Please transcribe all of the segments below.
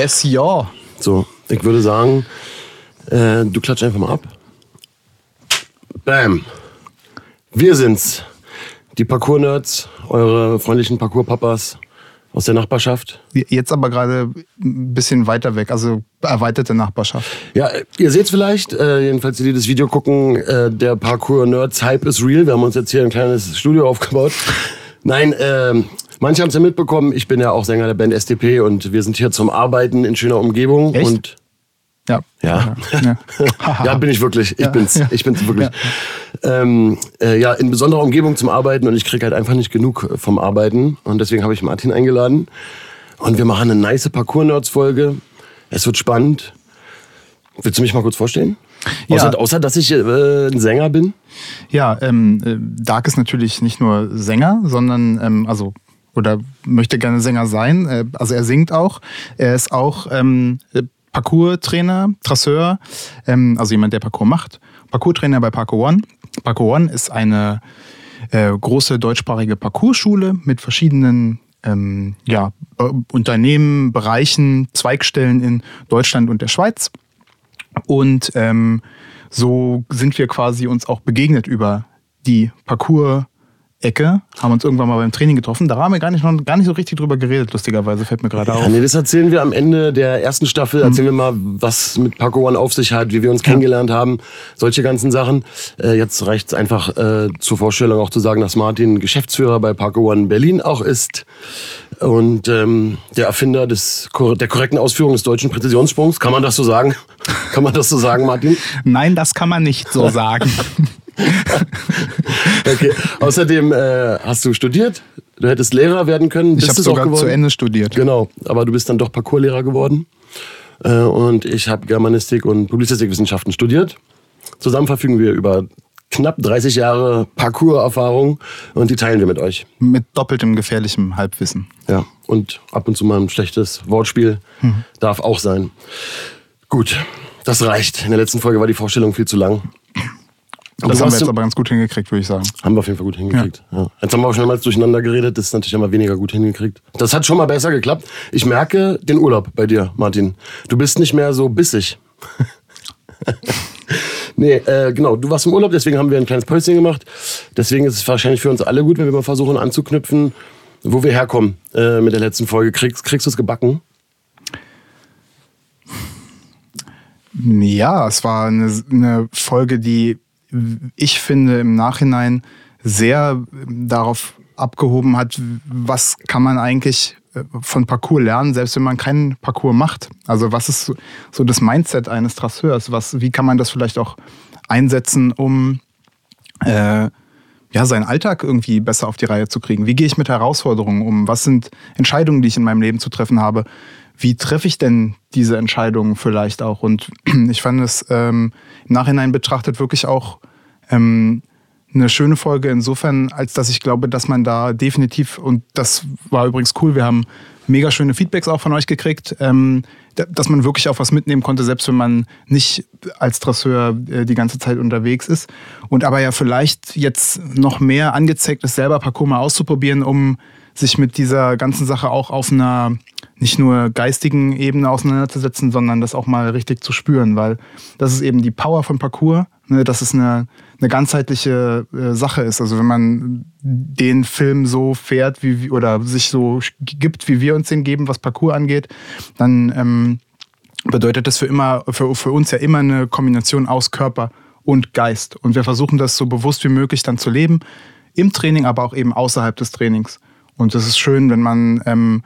Yes, ja. So, ich würde sagen, äh, du klatsch einfach mal ab. Bam. Wir sind's. Die Parkour-Nerds, eure freundlichen Parkour-Papas aus der Nachbarschaft. Jetzt aber gerade ein bisschen weiter weg, also erweiterte Nachbarschaft. Ja, ihr seht's vielleicht, äh, jedenfalls die, die das Video gucken, äh, der Parkour-Nerds-Hype ist real. Wir haben uns jetzt hier ein kleines Studio aufgebaut. Nein, äh, manche haben es ja mitbekommen, ich bin ja auch Sänger der Band SDP und wir sind hier zum Arbeiten in schöner Umgebung. Echt? Und Ja. ja. Ja. ja, bin ich wirklich. Ich Ja, bin's. ja. Ich bin's wirklich. Ähm, äh, ja, in besonderer Umgebung zum Arbeiten und ich krieg halt einfach nicht genug vom Arbeiten. Und deswegen habe ich Martin eingeladen. Und wir machen eine nice Parkour-Nerds-Folge. Es wird spannend. Willst du mich mal kurz vorstellen? Ja. Außer, außer dass ich äh, ein Sänger bin. Ja, ähm, äh, Dark ist natürlich nicht nur Sänger, sondern ähm, also oder möchte gerne Sänger sein. Äh, also er singt auch. Er ist auch ähm, äh, Parcours-Trainer, Trasseur, ähm, also jemand, der Parcours macht. Parcours-Trainer bei Parkour One. Parkour One ist eine äh, große deutschsprachige Parcours-Schule mit verschiedenen ähm, ja, Unternehmen, Bereichen, Zweigstellen in Deutschland und der Schweiz. Und ähm, so sind wir quasi uns auch begegnet über die Parcours-Ecke, haben uns irgendwann mal beim Training getroffen. Da haben wir gar nicht, noch, gar nicht so richtig drüber geredet, lustigerweise, fällt mir gerade Ja, auf. nee, das erzählen wir am Ende der ersten Staffel. Erzählen wir mal, was mit Parkour One auf sich hat, wie wir uns kennengelernt haben, solche ganzen Sachen. Äh, jetzt reicht es einfach äh, zur Vorstellung auch zu sagen, dass Martin Geschäftsführer bei Parkour One Berlin auch ist und ähm, der Erfinder des, der korrekten Ausführung des deutschen Präzisionssprungs. Kann man das so sagen? Kann man das so sagen, Martin? Nein, das kann man nicht so sagen. Okay. Außerdem äh, hast du studiert. Du hättest Lehrer werden können. Ich habe es auch sogar zu Ende studiert. Genau, aber du bist dann doch Parkourlehrer geworden. Äh, und ich habe Germanistik und Publizistikwissenschaften studiert. Zusammen verfügen wir über knapp 30 Jahre Parcours-Erfahrung und die teilen wir mit euch. Mit doppeltem gefährlichem Halbwissen. Ja, und ab und zu mal ein schlechtes Wortspiel darf auch sein. Gut, das reicht. In der letzten Folge war die Vorstellung viel zu lang. Das haben wir jetzt aber ganz gut hingekriegt, würde ich sagen. Haben wir auf jeden Fall gut hingekriegt. Ja. Jetzt haben wir auch schon mal durcheinander geredet, das ist natürlich immer weniger gut hingekriegt. Das hat schon mal besser geklappt. Ich merke den Urlaub bei dir, Martin. Du bist nicht mehr so bissig. nee, äh, genau, du warst im Urlaub, deswegen haben wir ein kleines Päuschen gemacht. Deswegen ist es wahrscheinlich für uns alle gut, wenn wir mal versuchen anzuknüpfen, wo wir herkommen äh, mit der letzten Folge. Kriegst, kriegst du es gebacken? Ja, es war eine, eine Folge, die ich finde im Nachhinein sehr darauf abgehoben hat, was kann man eigentlich äh, von Parcours lernen, selbst wenn man keinen Parcours macht. Also was ist so- das Mindset eines Trasseurs? Was, wie kann man das vielleicht auch einsetzen, um äh, ja, seinen Alltag irgendwie besser auf die Reihe zu kriegen? Wie gehe ich mit Herausforderungen um? Was sind Entscheidungen, die ich in meinem Leben zu treffen habe? Wie treffe ich denn diese Entscheidungen vielleicht auch? Und ich fand es ähm, im Nachhinein betrachtet wirklich auch ähm, eine schöne Folge insofern, als dass ich glaube, dass man da definitiv, und das war übrigens cool, wir haben mega schöne Feedbacks auch von euch gekriegt, ähm, da- dass man wirklich auch was mitnehmen konnte, selbst wenn man nicht als Trasseur äh, die ganze Zeit unterwegs ist. Und aber ja vielleicht jetzt noch mehr angezeigt ist, selber Parcours mal auszuprobieren, um sich mit dieser ganzen Sache auch auf einer nicht nur geistigen Ebene auseinanderzusetzen, sondern das auch mal richtig zu spüren, weil das ist eben die Power von Parcours, ne, dass es eine, eine ganzheitliche äh, Sache ist. Also wenn man den Film so fährt wie oder sich so gibt, wie wir uns den geben, was Parcours angeht, dann ähm, bedeutet das für immer, für, für uns ja immer eine Kombination aus Körper und Geist. Und wir versuchen das so bewusst wie möglich dann zu leben, im Training, aber auch eben außerhalb des Trainings. Und es ist schön, wenn man ähm,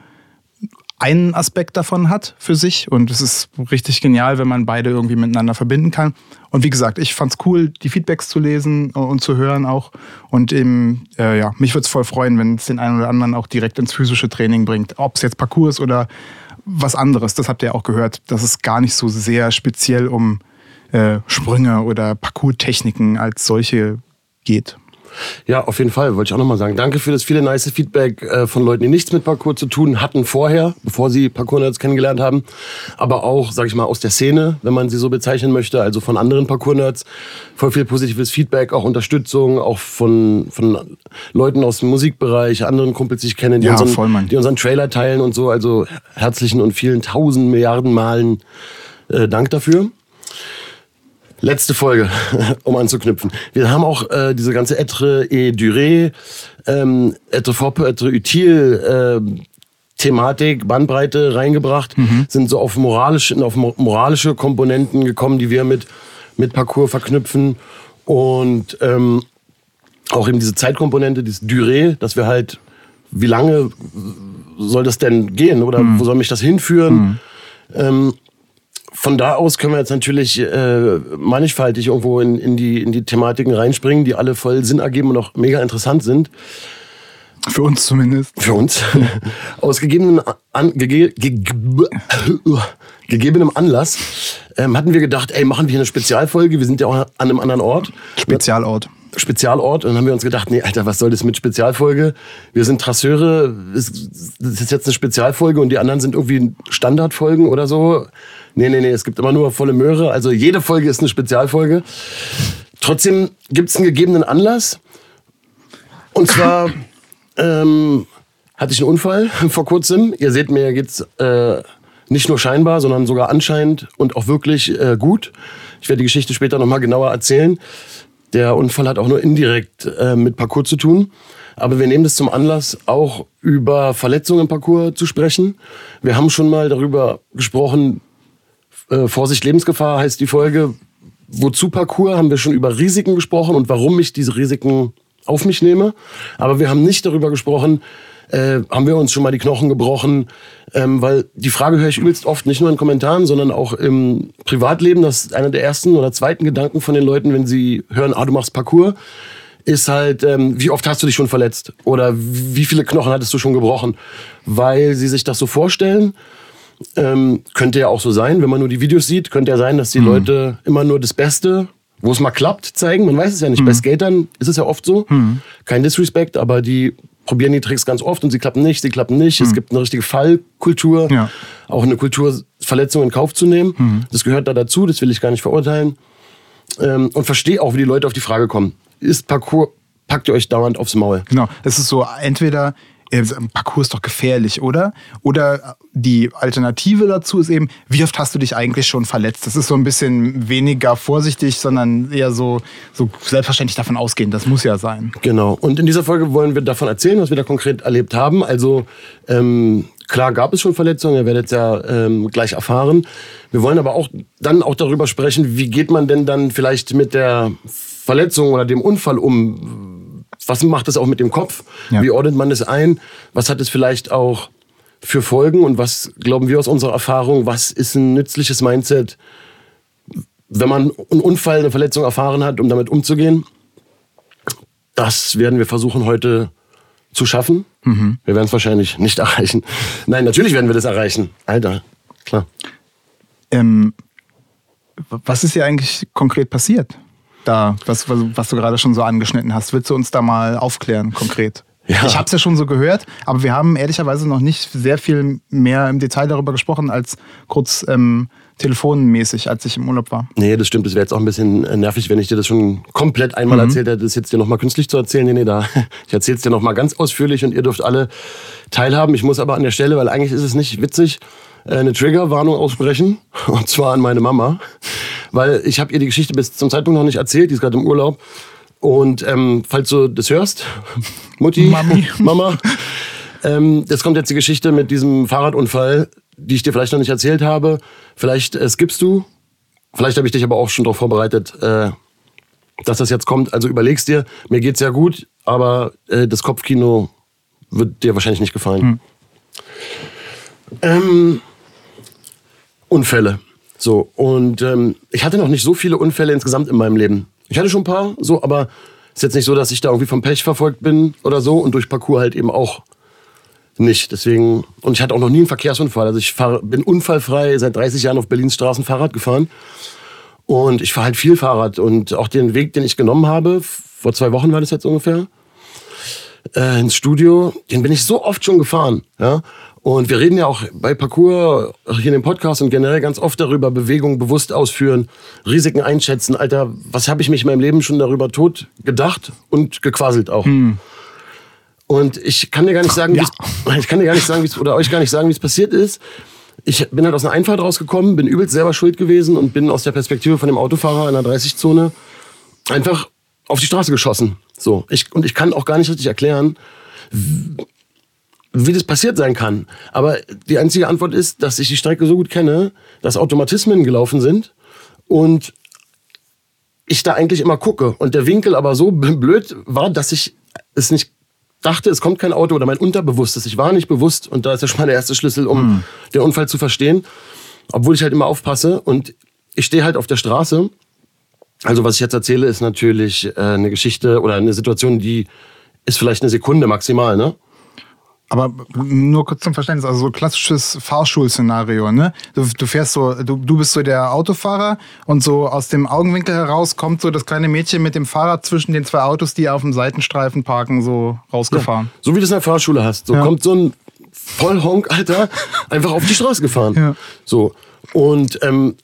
einen Aspekt davon hat für sich. Und es ist richtig genial, wenn man beide irgendwie miteinander verbinden kann. Und wie gesagt, ich fand's cool, die Feedbacks zu lesen und zu hören auch. Und eben, äh, ja, mich würde es voll freuen, wenn es den einen oder anderen auch direkt ins physische Training bringt. Ob es jetzt Parcours oder was anderes. Das habt ihr auch gehört, dass es gar nicht so sehr speziell um äh, Sprünge oder Parcours-Techniken als solche geht. Ja, auf jeden Fall, wollte ich auch nochmal sagen. Danke für das viele nice Feedback äh, von Leuten, die nichts mit Parkour zu tun hatten vorher, bevor sie Parkour-Nerds kennengelernt haben. Aber auch, sag ich mal, aus der Szene, wenn man sie so bezeichnen möchte, also von anderen Parkour-Nerds. Voll viel positives Feedback, auch Unterstützung, auch von, von Leuten aus dem Musikbereich, anderen Kumpels, die ich kenne, die, Ja, unseren, voll, die unseren Trailer teilen und so. Also herzlichen und vielen tausend Milliarden Malen äh, Dank dafür. Letzte Folge, um anzuknüpfen. Wir haben auch äh, diese ganze Etre et Durée, ähm, Etre fort peu, Etre utile äh, Thematik, Bandbreite reingebracht, sind so auf moralische, auf mo- moralische Komponenten gekommen, die wir mit, mit Parcours verknüpfen. Und ähm, auch eben diese Zeitkomponente, dieses Durée, dass wir halt, wie lange soll das denn gehen oder wo soll mich das hinführen? Ähm, von da aus können wir jetzt natürlich äh, mannigfaltig irgendwo in, in, die, in die Thematiken reinspringen, die alle voll Sinn ergeben und auch mega interessant sind. Für uns zumindest. Für uns. Aus gegebenem, an, gege, gege, gegebenem Anlass ähm, hatten wir gedacht, ey, machen wir hier eine Spezialfolge. Wir sind ja auch an einem anderen Ort. Spezialort. Spezialort und dann haben wir uns gedacht, nee, Alter, was soll das mit Spezialfolge? Wir sind Trasseure, es- das ist jetzt eine Spezialfolge und die anderen sind irgendwie Standardfolgen oder so. Nee, nee, nee, es gibt immer nur volle Möhre, also jede Folge ist eine Spezialfolge. Trotzdem gibt es einen gegebenen Anlass und zwar ähm, hatte ich einen Unfall vor kurzem. Ihr seht, mir geht's äh, nicht nur scheinbar, sondern sogar anscheinend und auch wirklich äh, gut. Ich werde die Geschichte später nochmal genauer erzählen. Der Unfall hat auch nur indirekt äh, mit Parcours zu tun. Aber wir nehmen das zum Anlass, auch über Verletzungen im Parcours zu sprechen. Wir haben schon mal darüber gesprochen, äh, Vorsicht, Lebensgefahr heißt die Folge. Wozu Parcours haben wir schon über Risiken gesprochen und warum ich diese Risiken auf mich nehme. Aber wir haben nicht darüber gesprochen, äh, haben wir uns schon mal die Knochen gebrochen, ähm, weil die Frage höre ich übelst oft, nicht nur in Kommentaren, sondern auch im Privatleben. Das ist einer der ersten oder zweiten Gedanken von den Leuten, wenn sie hören, ah, du machst Parcours, ist halt, ähm, wie oft hast du dich schon verletzt? Oder wie viele Knochen hattest du schon gebrochen? Weil sie sich das so vorstellen, ähm, könnte ja auch so sein, wenn man nur die Videos sieht, könnte ja sein, dass die Leute immer nur das Beste, wo es mal klappt, zeigen. Man weiß es ja nicht. Bei Skatern ist es ja oft so. Kein Disrespect, aber die probieren die Tricks ganz oft und sie klappen nicht, sie klappen nicht. Es gibt eine richtige Fallkultur, Ja. auch eine Kultur, Verletzungen in Kauf zu nehmen. Das gehört da dazu, das will ich gar nicht verurteilen. Ähm, und verstehe auch, wie die Leute auf die Frage kommen. Ist Parcours, packt ihr euch dauernd aufs Maul? Genau. Es ist so, entweder äh, Parcours ist doch gefährlich, oder? Oder die Alternative dazu ist eben, wie oft hast du dich eigentlich schon verletzt? Das ist so ein bisschen weniger vorsichtig, sondern eher so, so selbstverständlich davon ausgehen. Das muss ja sein. Genau. Und in dieser Folge wollen wir davon erzählen, was wir da konkret erlebt haben. Also ähm, klar gab es schon Verletzungen, ihr werdet ja ähm, gleich erfahren. Wir wollen aber auch dann auch darüber sprechen, wie geht man denn dann vielleicht mit der Verletzung oder dem Unfall um? Was macht das auch mit dem Kopf? Ja. Wie ordnet man das ein? Was hat es vielleicht auch für Folgen und was glauben wir aus unserer Erfahrung, was ist ein nützliches Mindset, wenn man einen Unfall, eine Verletzung erfahren hat, um damit umzugehen? Das werden wir versuchen heute zu schaffen. Wir werden es wahrscheinlich nicht erreichen. Nein, natürlich werden wir das erreichen. Alter, klar. Ähm, was ist hier eigentlich konkret passiert? Da, was, was, du gerade schon so angeschnitten hast. Willst du uns da mal aufklären, konkret? Ja. Ich habe es ja schon so gehört, aber wir haben ehrlicherweise noch nicht sehr viel mehr im Detail darüber gesprochen, als kurz ähm, telefonmäßig, als ich im Urlaub war. Nee, das stimmt. Das wäre jetzt auch ein bisschen äh, nervig, wenn ich dir das schon komplett einmal erzählt hätte, das jetzt dir nochmal künstlich zu erzählen. Nee, nee, da. Ich erzähle es dir nochmal ganz ausführlich und ihr dürft alle teilhaben. Ich muss aber an der Stelle, weil eigentlich ist es nicht witzig, äh, eine Triggerwarnung aussprechen. Und zwar an meine Mama. Weil ich habe ihr die Geschichte bis zum Zeitpunkt noch nicht erzählt. Die ist gerade im Urlaub. Und ähm, falls du das hörst, Mutti, Mami. Mama, ähm, jetzt kommt jetzt die Geschichte mit diesem Fahrradunfall, die ich dir vielleicht noch nicht erzählt habe. Vielleicht äh, skippst du. Vielleicht habe ich dich aber auch schon darauf vorbereitet, äh, dass das jetzt kommt. Also überlegst dir, mir geht's ja gut, aber äh, das Kopfkino wird dir wahrscheinlich nicht gefallen. Ähm, Unfälle. So, und ähm, ich hatte noch nicht so viele Unfälle insgesamt in meinem Leben. Ich hatte schon ein paar, so, aber ist jetzt nicht so, dass ich da irgendwie vom Pech verfolgt bin oder so und durch Parcours halt eben auch nicht. Deswegen, und ich hatte auch noch nie einen Verkehrsunfall. Also ich fahr, bin unfallfrei seit 30 Jahren auf Berlins Straßen Fahrrad gefahren. Und ich fahre halt viel Fahrrad und auch den Weg, den ich genommen habe, vor zwei Wochen war das jetzt ungefähr, äh, ins Studio, den bin ich so oft schon gefahren. Ja? Und wir reden ja auch bei Parcours, hier in dem Podcast und generell ganz oft darüber, Bewegung bewusst ausführen, Risiken einschätzen. Alter, was habe ich mich in meinem Leben schon darüber tot gedacht und gequasselt auch. Hm. Und ich kann dir gar nicht sagen, ja. ich kann dir gar nicht sagen, oder euch gar nicht sagen, wie es passiert ist. Ich bin halt aus einer Einfahrt rausgekommen, bin übelst selber schuld gewesen und bin aus der Perspektive von dem Autofahrer in der 30-Zone einfach auf die Straße geschossen. So. Ich, und ich kann auch gar nicht richtig erklären, wie das passiert sein kann. Aber die einzige Antwort ist, dass ich die Strecke so gut kenne, dass Automatismen gelaufen sind und ich da eigentlich immer gucke. Und der Winkel aber so blöd war, dass ich es nicht dachte, es kommt kein Auto oder mein Unterbewusstes. Ich war nicht bewusst und da ist ja schon mal der erste Schlüssel, um mhm. den Unfall zu verstehen. Obwohl ich halt immer aufpasse und ich stehe halt auf der Straße. Also was ich jetzt erzähle, ist natürlich äh, eine Geschichte oder eine Situation, die ist vielleicht eine Sekunde maximal, ne? Aber nur kurz zum Verständnis, also so klassisches Fahrschulszenario, ne? Du, du fährst so, du, du bist so der Autofahrer und so aus dem Augenwinkel heraus kommt so das kleine Mädchen mit dem Fahrrad zwischen den zwei Autos, die auf dem Seitenstreifen parken, so rausgefahren. Ja, so wie du es in der Fahrschule hast. So ja. kommt so ein Vollhonk, Alter, einfach auf die Straße gefahren. Ja. So. Und ähm,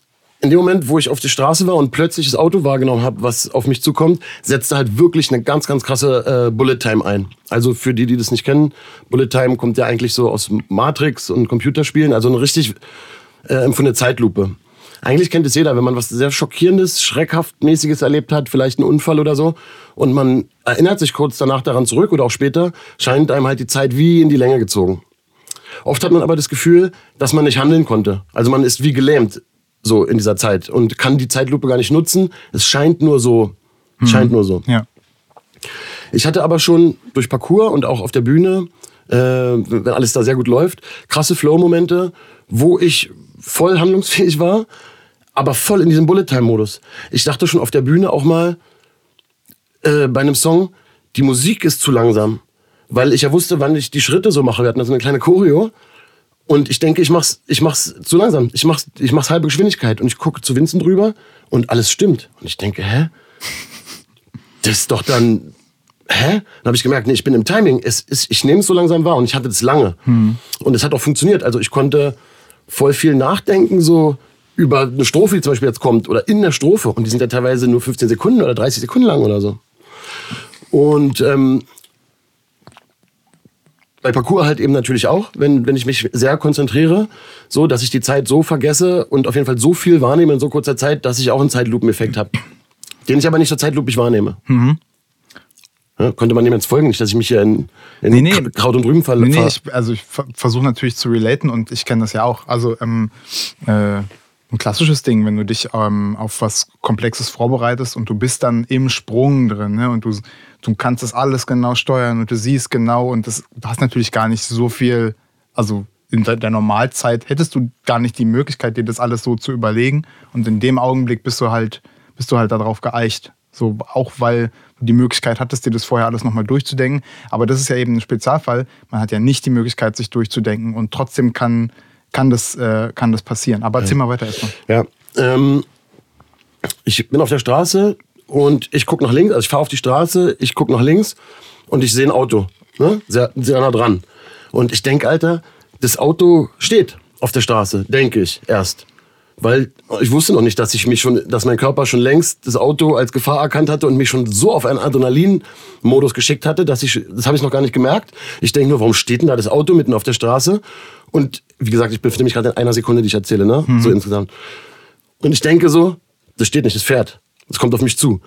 in dem Moment, wo ich auf die Straße war und plötzlich das Auto wahrgenommen habe, was auf mich zukommt, setzte halt wirklich eine ganz, ganz krasse äh, Bullet Time ein. Also für die, die das nicht kennen, Bullet Time kommt ja eigentlich so aus Matrix und Computerspielen, also eine richtig äh, empfundene Zeitlupe. Eigentlich kennt es jeder, wenn man was sehr schockierendes, schreckhaftmäßiges erlebt hat, vielleicht einen Unfall oder so, und man erinnert sich kurz danach daran zurück oder auch später, scheint einem halt die Zeit wie in die Länge gezogen. Oft hat man aber das Gefühl, dass man nicht handeln konnte. Also man ist wie gelähmt so in dieser Zeit und kann die Zeitlupe gar nicht nutzen. Es scheint nur so. Mhm. Scheint nur so. Ja. Ich hatte aber schon durch Parcours und auch auf der Bühne, äh, wenn alles da sehr gut läuft, krasse Flow-Momente, wo ich voll handlungsfähig war, aber voll in diesem Bullet-Time-Modus. Ich dachte schon auf der Bühne auch mal äh, bei einem Song, die Musik ist zu langsam. Weil ich ja wusste, wann ich die Schritte so mache. Wir hatten da so eine kleine Choreo. Und ich denke, ich mach's, ich mach's zu langsam. Ich mach's, ich mach's halbe Geschwindigkeit. Und ich gucke zu Vincent drüber und alles stimmt. Und ich denke, hä? Das ist doch dann, hä? Dann habe ich gemerkt, nee, ich bin im Timing. Es ist, ich nehme es so langsam wahr und ich hatte das lange. Hm. Und es hat auch funktioniert. Also ich konnte voll viel nachdenken, so über eine Strophe, die zum Beispiel jetzt kommt, oder in der Strophe. Und die sind ja teilweise nur 15 Sekunden oder 30 Sekunden lang oder so. Und ähm, bei Parcours halt eben natürlich auch, wenn, wenn ich mich sehr konzentriere, so dass ich die Zeit so vergesse und auf jeden Fall so viel wahrnehme in so kurzer Zeit, dass ich auch einen Zeitlupeneffekt habe. Den ich aber nicht so zeitlupig wahrnehme. Mhm. Ja, konnte man dem jetzt folgen, nicht, dass ich mich hier in, in nee, nee. Kraut und Rüben falle. Nee, nee, ich, also ich versuche natürlich zu relaten und ich kenne das ja auch. Also ähm, äh, ein klassisches Ding, wenn du dich ähm, auf was Komplexes vorbereitest und du bist dann im Sprung drin ne? und du, du kannst das alles genau steuern und du siehst genau und das, du hast natürlich gar nicht so viel, also in der Normalzeit hättest du gar nicht die Möglichkeit, dir das alles so zu überlegen und in dem Augenblick bist du halt, bist du halt darauf geeicht. So, auch weil du die Möglichkeit hattest, dir das vorher alles nochmal durchzudenken. Aber das ist ja eben ein Spezialfall. Man hat ja nicht die Möglichkeit, sich durchzudenken und trotzdem kann kann das, äh, kann das passieren. Aber erzähl ja. mal weiter erstmal. Ja, ähm, ich bin auf der Straße und ich gucke nach links, also ich fahre auf die Straße, ich gucke nach links und ich sehe ein Auto, ne? sehr, sehr nah dran. Und ich denke, Alter, das Auto steht auf der Straße, denke ich erst. Weil ich wusste noch nicht, dass ich mich schon, dass mein Körper schon längst das Auto als Gefahr erkannt hatte und mich schon so auf einen Adrenalin-Modus geschickt hatte, dass ich, das habe ich noch gar nicht gemerkt. Ich denke nur, warum steht denn da das Auto mitten auf der Straße? Und wie gesagt, ich befinde mich gerade in einer Sekunde, die ich erzähle, ne? Mhm. So insgesamt. Und ich denke so, das steht nicht, das fährt. Das kommt auf mich zu.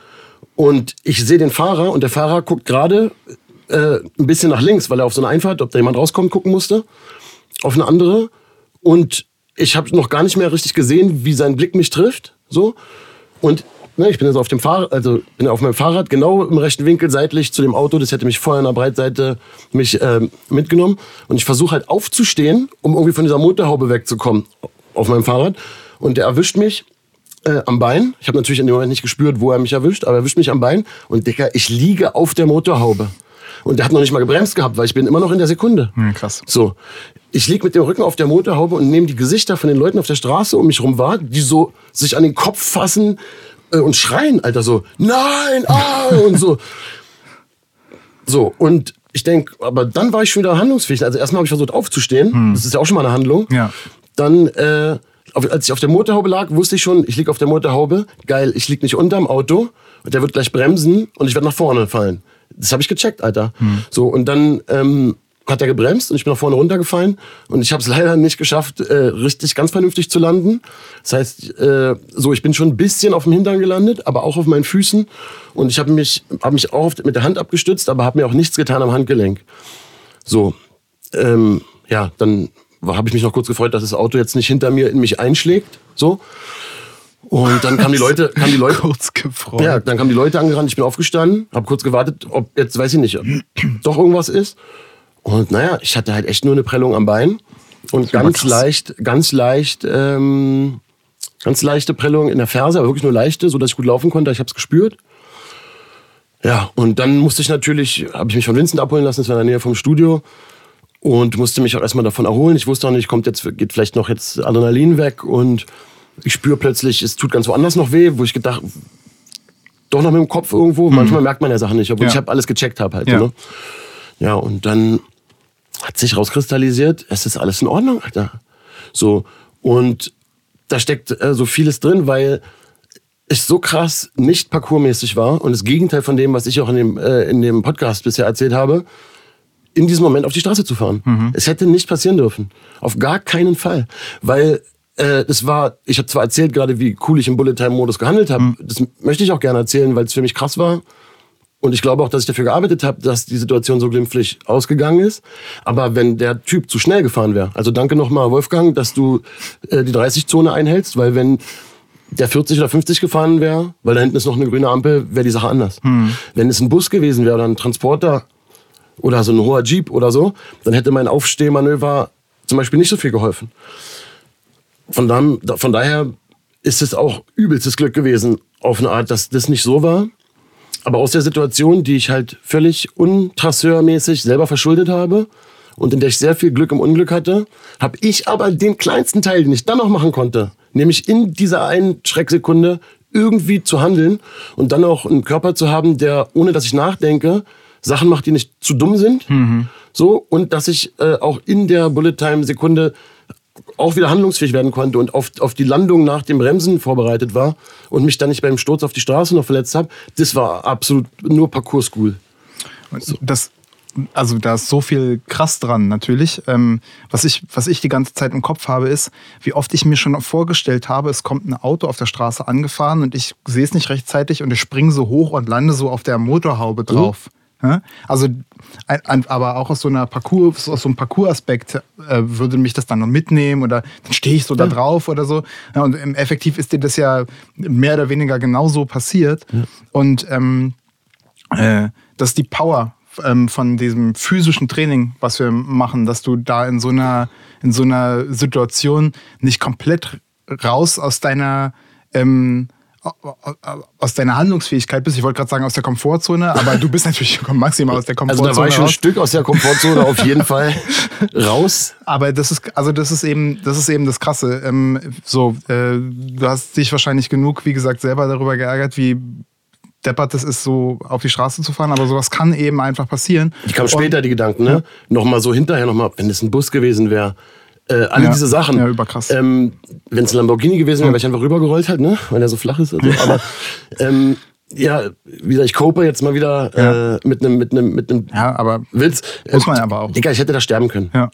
Und ich sehe den Fahrer und der Fahrer guckt gerade äh, ein bisschen nach links, weil er auf so eine Einfahrt, ob da jemand rauskommt, gucken musste. Auf eine andere. Und ich habe noch gar nicht mehr richtig gesehen, wie sein Blick mich trifft. So. Und ne, ich bin jetzt auf dem Fahrrad, also bin auf meinem Fahrrad genau im rechten Winkel seitlich zu dem Auto. Das hätte mich vorher in der Breitseite mich äh, mitgenommen. Und ich versuche halt aufzustehen, um irgendwie von dieser Motorhaube wegzukommen auf meinem Fahrrad. Und der erwischt mich äh, am Bein. Ich habe natürlich in dem Moment nicht gespürt, wo er mich erwischt, aber er erwischt mich am Bein. Und Dicker, ich liege auf der Motorhaube. Und der hat noch nicht mal gebremst gehabt, weil ich bin immer noch in der Sekunde. Ja, krass. So. Ich lieg mit dem Rücken auf der Motorhaube und nehme die Gesichter von den Leuten auf der Straße um mich rum wahr, die so sich an den Kopf fassen äh, und schreien, Alter, so, nein, ah, und so. So, und ich denke, aber dann war ich schon wieder handlungsfähig. Also erstmal habe ich versucht aufzustehen. Das ist ja auch schon mal eine Handlung. Ja. Dann, äh, als ich auf der Motorhaube lag, wusste ich schon, ich lieg auf der Motorhaube. Geil, ich lieg nicht unterm Auto. Und der wird gleich bremsen und ich werde nach vorne fallen. Das habe ich gecheckt, Alter. So, und dann ähm, hat er gebremst und ich bin nach vorne runtergefallen. Und ich habe es leider nicht geschafft, äh, richtig ganz vernünftig zu landen. Das heißt, äh, so, ich bin schon ein bisschen auf dem Hintern gelandet, aber auch auf meinen Füßen. Und ich habe mich, hab mich auch mit der Hand abgestützt, aber habe mir auch nichts getan am Handgelenk. So, ähm, ja, dann habe ich mich noch kurz gefreut, dass das Auto jetzt nicht hinter mir in mich einschlägt. So. Und dann kamen die Leute, kamen die Leute, Kurz gefreut. ja, dann kamen die Leute angerannt, ich bin aufgestanden, habe kurz gewartet, ob jetzt, weiß ich nicht, ob doch irgendwas ist. Und naja, ich hatte halt echt nur eine Prellung am Bein und ganz leicht, ganz leicht, ähm, ganz leichte Prellung in der Ferse, aber wirklich nur leichte, so dass ich gut laufen konnte. Ich habe es gespürt. Ja, und dann musste ich natürlich, habe ich mich von Vincent abholen lassen, das war in der Nähe vom Studio und musste mich auch erstmal davon erholen. Ich wusste auch nicht, kommt jetzt, geht vielleicht noch jetzt Adrenalin weg und ich spüre plötzlich, es tut ganz woanders noch weh, wo ich gedacht, doch noch mit dem Kopf irgendwo. Manchmal merkt man ja Sachen nicht, obwohl Ja. ich habe alles gecheckt habe halt. Ja. Ne? ja, und dann hat sich rauskristallisiert, es ist alles in Ordnung, Alter. So, und da steckt äh, so vieles drin, weil es so krass nicht parkourmäßig war und das Gegenteil von dem, was ich auch in dem, äh, in dem Podcast bisher erzählt habe, in diesem Moment auf die Straße zu fahren. Es hätte nicht passieren dürfen. Auf gar keinen Fall. Weil äh, es war, ich habe zwar erzählt gerade, wie cool ich im Bullet-Time-Modus gehandelt habe. Das möchte ich auch gerne erzählen, weil es für mich krass war. Und ich glaube auch, dass ich dafür gearbeitet habe, dass die Situation so glimpflich ausgegangen ist. Aber wenn der Typ zu schnell gefahren wäre, also danke nochmal Wolfgang, dass du äh, die 30-Zone einhältst, weil wenn der 40 oder 50 gefahren wäre, weil da hinten ist noch eine grüne Ampel, wäre die Sache anders. Wenn es ein Bus gewesen wäre oder ein Transporter oder so ein hoher Jeep oder so, dann hätte mein Aufstehmanöver zum Beispiel nicht so viel geholfen. Von, dann, von daher ist es auch übelstes Glück gewesen, auf eine Art, dass das nicht so war. Aber aus der Situation, die ich halt völlig untrasseurmäßig selber verschuldet habe und in der ich sehr viel Glück im Unglück hatte, habe ich aber den kleinsten Teil, den ich dann noch machen konnte, nämlich in dieser einen Schrecksekunde irgendwie zu handeln und dann auch einen Körper zu haben, der, ohne dass ich nachdenke, Sachen macht, die nicht zu dumm sind. So, und dass ich äh, auch in der Bullet-Time-Sekunde auch wieder handlungsfähig werden konnte und auf, auf die Landung nach dem Bremsen vorbereitet war und mich dann nicht beim Sturz auf die Straße noch verletzt habe, das war absolut nur Parcours-School. Und Das, also da ist so viel krass dran natürlich. Ähm, was, ich, was ich die ganze Zeit im Kopf habe, ist, wie oft ich mir schon vorgestellt habe, es kommt ein Auto auf der Straße angefahren und ich sehe es nicht rechtzeitig und ich springe so hoch und lande so auf der Motorhaube drauf. Ja? Also, ein, ein, aber auch aus so einer Parcours, aus so einem Parcours-Aspekt äh, würde mich das dann noch mitnehmen oder dann stehe ich so da drauf oder so. Ja, und im Effektiv ist dir das ja mehr oder weniger genauso passiert. Und ähm, äh, das ist die Power ähm, von diesem physischen Training, was wir machen, dass du da in so einer, in so einer Situation nicht komplett raus aus deiner ähm, aus deiner Handlungsfähigkeit bist. Ich wollte gerade sagen aus der Komfortzone, aber du bist natürlich maximal aus der Also Komfortzone da war ich schon ein. Stück aus der Komfortzone auf jeden Fall raus. Aber das ist, also das ist eben, das ist eben das Krasse. Ähm, so, äh, du hast dich wahrscheinlich genug, wie gesagt, selber darüber geärgert, wie deppert es ist, so auf die Straße zu fahren, aber sowas kann eben einfach passieren. Kamen Und- später, die Gedanken, ne? Nochmal so hinterher, nochmal, wenn es ein Bus gewesen wäre. Äh, alle Ja. diese Sachen. Ja, überkrass. Ähm, wenn es ein Lamborghini gewesen wäre, wäre ich einfach rübergerollt halt, ne? Weil der so flach ist. Also. Aber ähm, ja, wie gesagt, ich cope jetzt mal wieder Ja. äh, mit einem mit einem mit einem Ja, aber Witz. Muss man aber auch. Digga, ich hätte da sterben können. ja.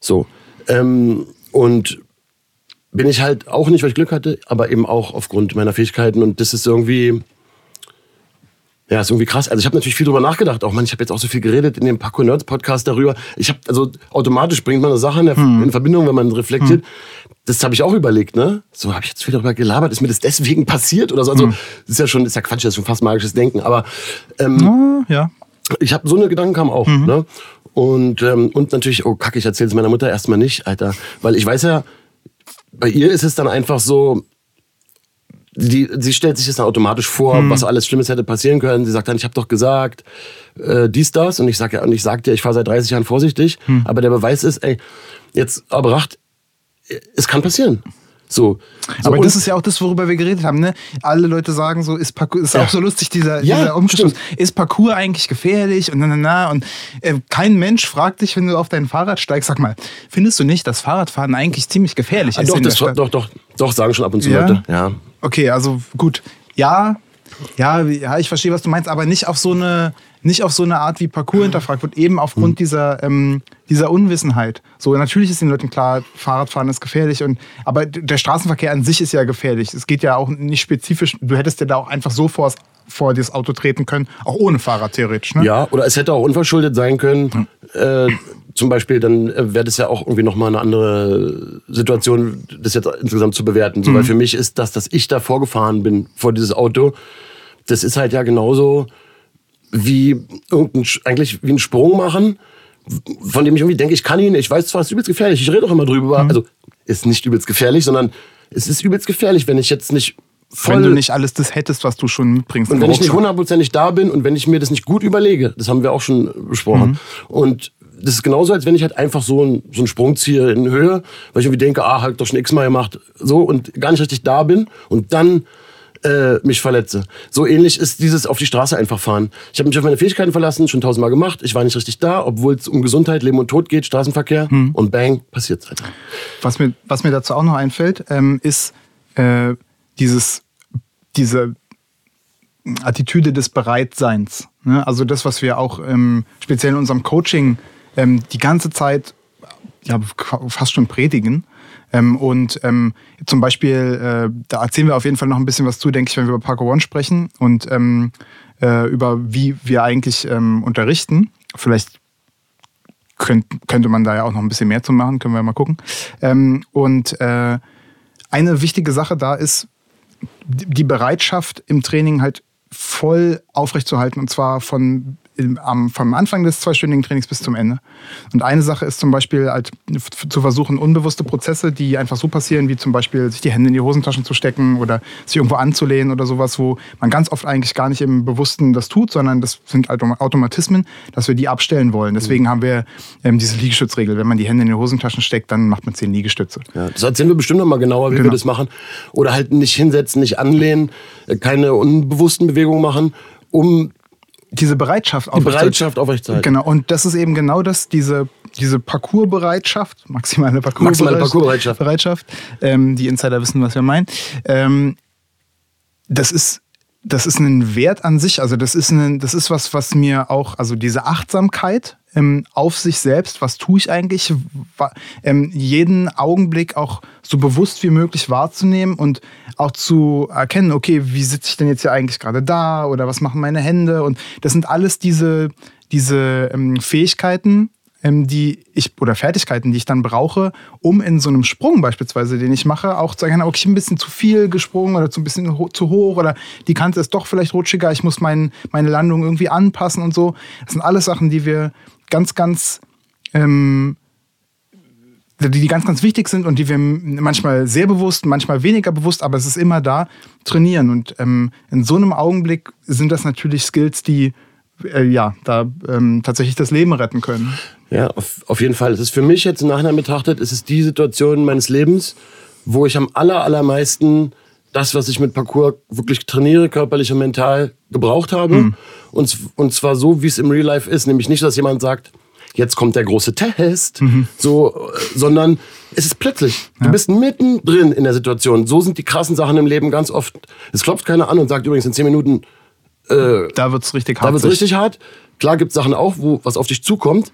So. Ähm, und bin ich halt auch nicht, weil ich Glück hatte, aber eben auch aufgrund meiner Fähigkeiten. Und das ist irgendwie, ja, ist irgendwie krass. Also ich habe natürlich viel drüber nachgedacht. Auch man, ich habe jetzt auch so viel geredet in dem Paco Nerds Podcast darüber. Ich habe also automatisch bringt man eine Sache in, der, in Verbindung, wenn man reflektiert. Das habe ich auch überlegt, ne? So habe ich jetzt viel darüber gelabert. Ist mir das deswegen passiert oder so? Also das ist ja schon, ist ja Quatsch, das ist schon fast magisches Denken. Aber ähm, ja. ich habe so eine Gedanken kamen auch, ne? Und ähm, und natürlich, oh Kacke, ich erzähle es meiner Mutter erstmal nicht, Alter, weil ich weiß ja, bei ihr ist es dann einfach so, die, sie stellt sich das dann automatisch vor, hm. was alles Schlimmes hätte passieren können. Sie sagt dann, ich habe doch gesagt, äh, dies, das. Und ich sage ja, und ich sag dir, ich fahre seit 30 Jahren vorsichtig. Hm. Aber der Beweis ist, ey, jetzt aber racht, es kann passieren. So. so aber das ist ja auch das, worüber wir geredet haben. Ne? Alle Leute sagen so, ist Parkour, ist ja. auch so lustig, dieser, ja, dieser Umschluss. Ist Parkour eigentlich gefährlich? Und na, na, na. Und äh, kein Mensch fragt dich, wenn du auf dein Fahrrad steigst, sag mal, findest du nicht, dass Fahrradfahren eigentlich ziemlich gefährlich ah, ist? Doch, das, doch, doch, doch, sagen schon ab und zu ja? Leute. Ja. Okay, also gut. Ja, ja, ja, ich verstehe, was du meinst, aber nicht auf so eine, nicht auf so eine Art wie Parcours hinterfragt wird, eben aufgrund hm. dieser, ähm, dieser Unwissenheit. So, natürlich ist den Leuten klar, Fahrradfahren ist gefährlich, und, aber der Straßenverkehr an sich ist ja gefährlich. Es geht ja auch nicht spezifisch, du hättest ja da auch einfach so vor, vor das Auto treten können, auch ohne Fahrrad theoretisch. Ne? Ja, oder es hätte auch unverschuldet sein können. Hm. Äh, zum Beispiel, dann äh, wäre das ja auch irgendwie nochmal eine andere Situation, das jetzt insgesamt zu bewerten. So, mhm. Weil für mich ist das, dass ich da vorgefahren bin vor dieses Auto, das ist halt ja genauso wie irgendein, eigentlich wie ein Sprung machen, von dem ich irgendwie denke, ich kann ihn, ich weiß zwar, es ist übelst gefährlich, ich rede auch immer drüber, mhm. also ist nicht übelst gefährlich, sondern es ist übelst gefährlich, wenn ich jetzt nicht voll... Wenn du nicht alles das hättest, was du schon mitbringst. Und wenn ich nicht hundertprozentig da bin und wenn ich mir das nicht gut überlege, das haben wir auch schon besprochen. Mhm. Und das ist genauso, als wenn ich halt einfach so, ein, so einen Sprung ziehe in Höhe, weil ich irgendwie denke, ah, halt doch schon x-mal gemacht, so und gar nicht richtig da bin und dann äh, mich verletze. So ähnlich ist dieses auf die Straße einfach fahren. Ich habe mich auf meine Fähigkeiten verlassen, schon tausendmal gemacht. Ich war nicht richtig da, obwohl es um Gesundheit, Leben und Tod geht, Straßenverkehr. Hm. Und bang, passiert halt. Was mir, was mir dazu auch noch einfällt, ähm, ist äh, dieses, diese Attitüde des Bereitseins. Ne? Also das, was wir auch ähm, speziell in unserem Coaching ähm, die ganze Zeit ja, fast schon predigen. Ähm, und ähm, zum Beispiel, äh, da erzählen wir auf jeden Fall noch ein bisschen was zu, denke ich, wenn wir über Parkour One sprechen und ähm, äh, über wie wir eigentlich ähm, unterrichten. Vielleicht könnt, könnte man da ja auch noch ein bisschen mehr zu machen, können wir mal gucken. Ähm, und äh, eine wichtige Sache da ist, die Bereitschaft im Training halt voll aufrechtzuerhalten und zwar von am, vom Anfang des zweistündigen Trainings bis zum Ende. Und eine Sache ist zum Beispiel halt zu versuchen, unbewusste Prozesse, die einfach so passieren, wie zum Beispiel sich die Hände in die Hosentaschen zu stecken oder sich irgendwo anzulehnen oder sowas, wo man ganz oft eigentlich gar nicht im Bewussten das tut, sondern das sind Automatismen, dass wir die abstellen wollen. Deswegen haben wir ähm, diese Liegestützregel. Wenn man die Hände in die Hosentaschen steckt, dann macht man zehn Liegestütze. Ja, das erzählen wir bestimmt noch mal genauer, wie genau. wir das machen. Oder halt nicht hinsetzen, nicht anlehnen, äh, keine unbewussten Bewegungen machen, um diese Bereitschaft Die Bereitschaft aufrechtzuerhalten. Genau, und das ist eben genau das, diese, diese Parcoursbereitschaft, maximale Parcoursbereitschaft, maximale Parcoursbereitschaft, Bereitschaft, ähm, die Insider wissen, was wir meinen. Ähm, das ist das ist ein Wert an sich, also das ist ein, das ist was, was mir auch, also diese Achtsamkeit ähm, auf sich selbst, was tue ich eigentlich, ähm, jeden Augenblick auch so bewusst wie möglich wahrzunehmen und auch zu erkennen, okay, wie sitze ich denn jetzt hier eigentlich gerade da oder was machen meine Hände und das sind alles diese, diese ähm, Fähigkeiten, ähm, die ich oder Fertigkeiten, die ich dann brauche, um in so einem Sprung beispielsweise, den ich mache, auch zu erkennen, okay, ich bin ein bisschen zu viel gesprungen oder zu ein bisschen ho zu hoch oder die Kante ist doch vielleicht rutschiger, ich muss mein, meine Landung irgendwie anpassen und so. Das sind alles Sachen, die wir ganz, ganz ähm, die ganz, ganz wichtig sind und die wir manchmal sehr bewusst, manchmal weniger bewusst, aber es ist immer da, trainieren. Und ähm, in so einem Augenblick sind das natürlich Skills, die äh, ja, da ähm, tatsächlich das Leben retten können. Ja, auf, auf jeden Fall. Es ist für mich jetzt im Nachhinein betrachtet, es ist die Situation meines Lebens, wo ich am aller, allermeisten das, was ich mit Parcours wirklich trainiere, körperlich und mental, gebraucht habe. Mhm. Und, und zwar so, wie es im Real Life ist. Nämlich nicht, dass jemand sagt, jetzt kommt der große Test, mhm. so, sondern es ist plötzlich. Ja. Du bist mittendrin in der Situation. So sind die krassen Sachen im Leben ganz oft. Es klopft keiner an und sagt übrigens in zehn Minuten, äh, da wird's richtig hart. Da wird's richtig hart. Klar gibt's Sachen auch, wo was auf dich zukommt,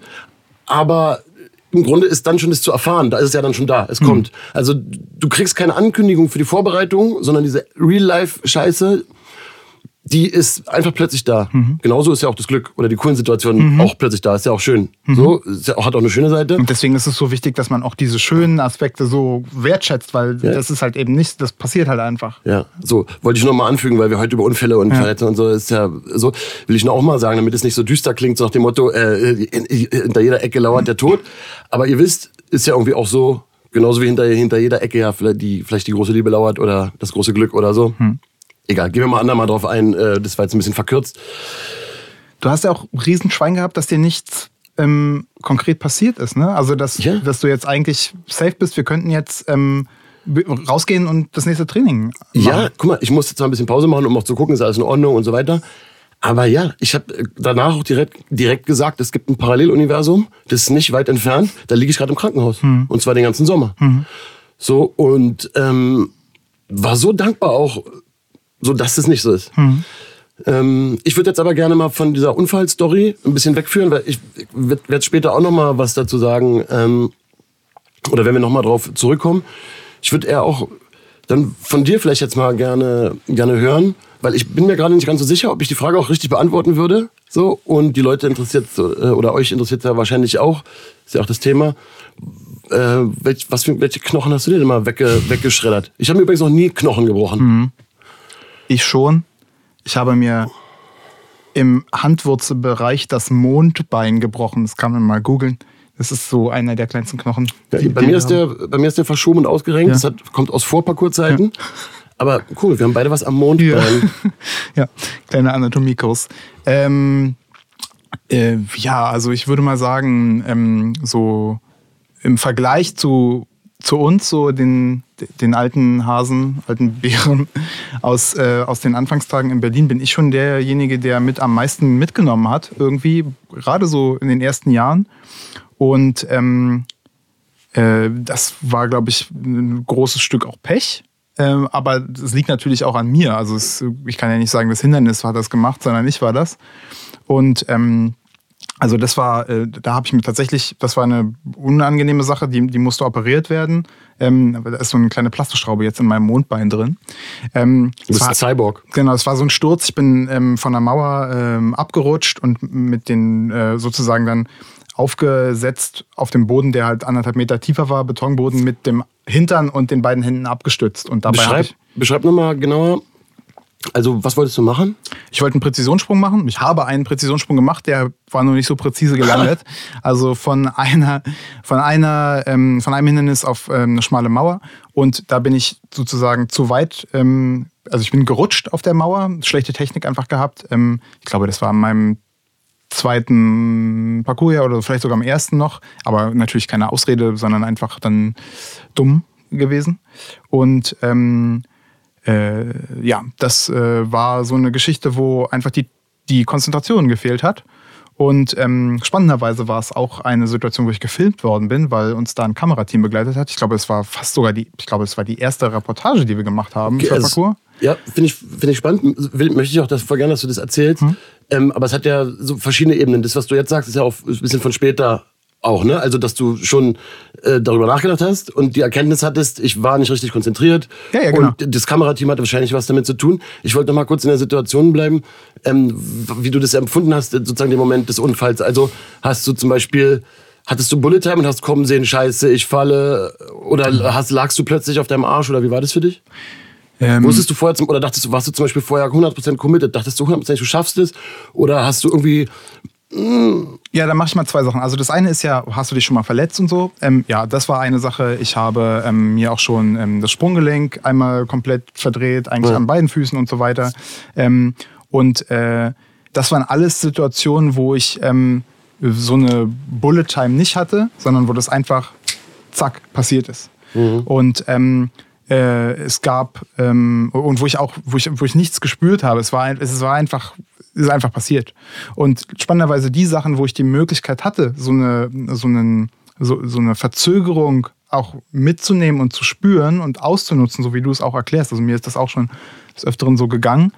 aber im Grunde ist dann schon das zu erfahren. Da ist es ja dann schon da. Es mhm. kommt. Also du kriegst keine Ankündigung für die Vorbereitung, sondern diese Real-Life-Scheiße, die ist einfach plötzlich da. Mhm. Genauso ist ja auch das Glück oder die coolen Situationen mhm. auch plötzlich da. Ist ja auch schön. Mhm. So, ja auch, hat auch eine schöne Seite. Und deswegen ist es so wichtig, dass man auch diese schönen Aspekte so wertschätzt, weil ja. das ist halt eben nicht, das passiert halt einfach. Ja, so wollte ich nur mal anfügen, weil wir heute über Unfälle und ja. Verletzungen und so ist ja so, will ich nur auch mal sagen, damit es nicht so düster klingt, so nach dem Motto, äh, hinter jeder Ecke lauert der Tod. Aber ihr wisst, ist ja irgendwie auch so, genauso wie hinter, hinter jeder Ecke ja vielleicht die, vielleicht die große Liebe lauert oder das große Glück oder so. Egal, gehen wir mal andermal drauf ein. Äh, das war jetzt ein bisschen verkürzt. Du hast ja auch Riesenschwein gehabt, dass dir nichts ähm, konkret passiert ist, ne? Also, dass, ja. dass du jetzt eigentlich safe bist. Wir könnten jetzt ähm, rausgehen und das nächste Training machen. Ja, guck mal, ich musste zwar ein bisschen Pause machen, um auch zu gucken, ist alles in Ordnung und so weiter. Aber ja, ich habe äh, danach auch direkt, direkt gesagt, es gibt ein Paralleluniversum, das ist nicht weit entfernt. Da liege ich gerade im Krankenhaus. Hm. Und zwar den ganzen Sommer. Hm. So, und ähm, war so dankbar auch, so dass es nicht so ist. Hm. Ähm, ich würde jetzt aber gerne mal von dieser Unfallstory ein bisschen wegführen, weil ich werde später auch noch mal was dazu sagen. Ähm, oder wenn wir noch mal drauf zurückkommen. Ich würde eher auch dann von dir vielleicht jetzt mal gerne, gerne hören, weil ich bin mir gerade nicht ganz so sicher, ob ich die Frage auch richtig beantworten würde. So, und die Leute interessiert, äh, oder euch interessiert ja wahrscheinlich auch, ist ja auch das Thema. Äh, welch, was für, welche Knochen hast du denn immer wegge, weggeschreddert? Ich habe mir übrigens noch nie Knochen gebrochen. Mhm. Ich schon. Ich habe mir im Handwurzelbereich das Mondbein gebrochen. Das kann man mal googeln. Das ist so einer der kleinsten Knochen. Ja, bei, mir ist der, bei mir ist der verschoben und ausgerenkt. Ja. Das hat, kommt aus Vorparcourszeiten. Ja. Aber cool, wir haben beide was am Mond. Ja, ja kleiner Anatomiekurs. Ähm, äh, ja, also ich würde mal sagen, ähm, so im Vergleich zu, zu uns, so den, den alten Hasen, alten Bären aus, äh, aus den Anfangstagen in Berlin, bin ich schon derjenige, der mit am meisten mitgenommen hat, irgendwie, gerade so in den ersten Jahren. Und ähm, äh, das war, glaube ich, ein großes Stück auch Pech. Ähm, aber es liegt natürlich auch an mir. Also es, ich kann ja nicht sagen, das Hindernis hat das gemacht, sondern ich war das. Und ähm, also das war, äh, da habe ich mir tatsächlich, das war eine unangenehme Sache, die, die musste operiert werden. Ähm, da ist so eine kleine Plastikschraube jetzt in meinem Mondbein drin. Ähm, du bist war, ein Cyborg. Genau, es war so ein Sturz. Ich bin ähm, von der Mauer ähm, abgerutscht und mit den äh, sozusagen dann aufgesetzt auf dem Boden, der halt anderthalb Meter tiefer war, Betonboden mit dem Hintern und den beiden Händen abgestützt. Und dabei beschreib, ich, beschreib nochmal genauer. Also, was wolltest du machen? Ich wollte einen Präzisionssprung machen. Ich habe einen Präzisionssprung gemacht, der war nur nicht so präzise gelandet. also von einer, von einer, ähm, von einem Hindernis auf ähm, eine schmale Mauer. Und da bin ich sozusagen zu weit, ähm, also ich bin gerutscht auf der Mauer, schlechte Technik einfach gehabt. Ähm, ich glaube, das war an meinem zweiten Parcours oder vielleicht sogar am ersten noch, aber natürlich keine Ausrede, sondern einfach dann dumm gewesen. Und ähm, äh, ja, das äh, war so eine Geschichte, wo einfach die, die Konzentration gefehlt hat. Und ähm, spannenderweise war es auch eine Situation, wo ich gefilmt worden bin, weil uns da ein Kamerateam begleitet hat. Ich glaube, es war fast sogar die, ich glaube, es war die erste Reportage, die wir gemacht haben okay, für also, Parcours. Ja, finde ich, find ich spannend. Will, möchte ich auch das, voll gerne, dass du das erzählst. Hm. Ähm, aber es hat ja so verschiedene Ebenen. Das, was du jetzt sagst, ist ja auch ein bisschen von später auch, ne? Also, dass du schon äh, darüber nachgedacht hast und die Erkenntnis hattest, ich war nicht richtig konzentriert. Ja, ja, genau. Und das Kamerateam hatte wahrscheinlich was damit zu tun. Ich wollte noch mal kurz in der Situation bleiben, ähm, wie du das empfunden hast, sozusagen den Moment des Unfalls. Also, hast du zum Beispiel, hattest du Bullet Time und hast kommen sehen, scheiße, ich falle, oder hast, lagst du plötzlich auf deinem Arsch, oder wie war das für dich? Ähm, Wusstest du vorher, zum, oder dachtest du, warst du zum Beispiel vorher 100% committed? Dachtest du 100% du schaffst es? Oder hast du irgendwie ja, dann mache ich mal zwei Sachen. Also das eine ist ja, hast du dich schon mal verletzt und so? Ähm, ja, das war eine Sache. Ich habe ähm, mir auch schon ähm, das Sprunggelenk einmal komplett verdreht, eigentlich ja. an beiden Füßen und so weiter. Ähm, und äh, das waren alles Situationen, wo ich ähm, so eine Bullet Time nicht hatte, sondern wo das einfach zack passiert ist. Mhm. Und ähm, äh, es gab und wo ich auch, wo ich, wo ich nichts gespürt habe. Es war, es war einfach, ist einfach passiert. Und spannenderweise die Sachen, wo ich die Möglichkeit hatte, so eine, so einen, so, so eine Verzögerung auch mitzunehmen und zu spüren und auszunutzen, so wie du es auch erklärst. Also mir ist das auch schon des Öfteren so gegangen.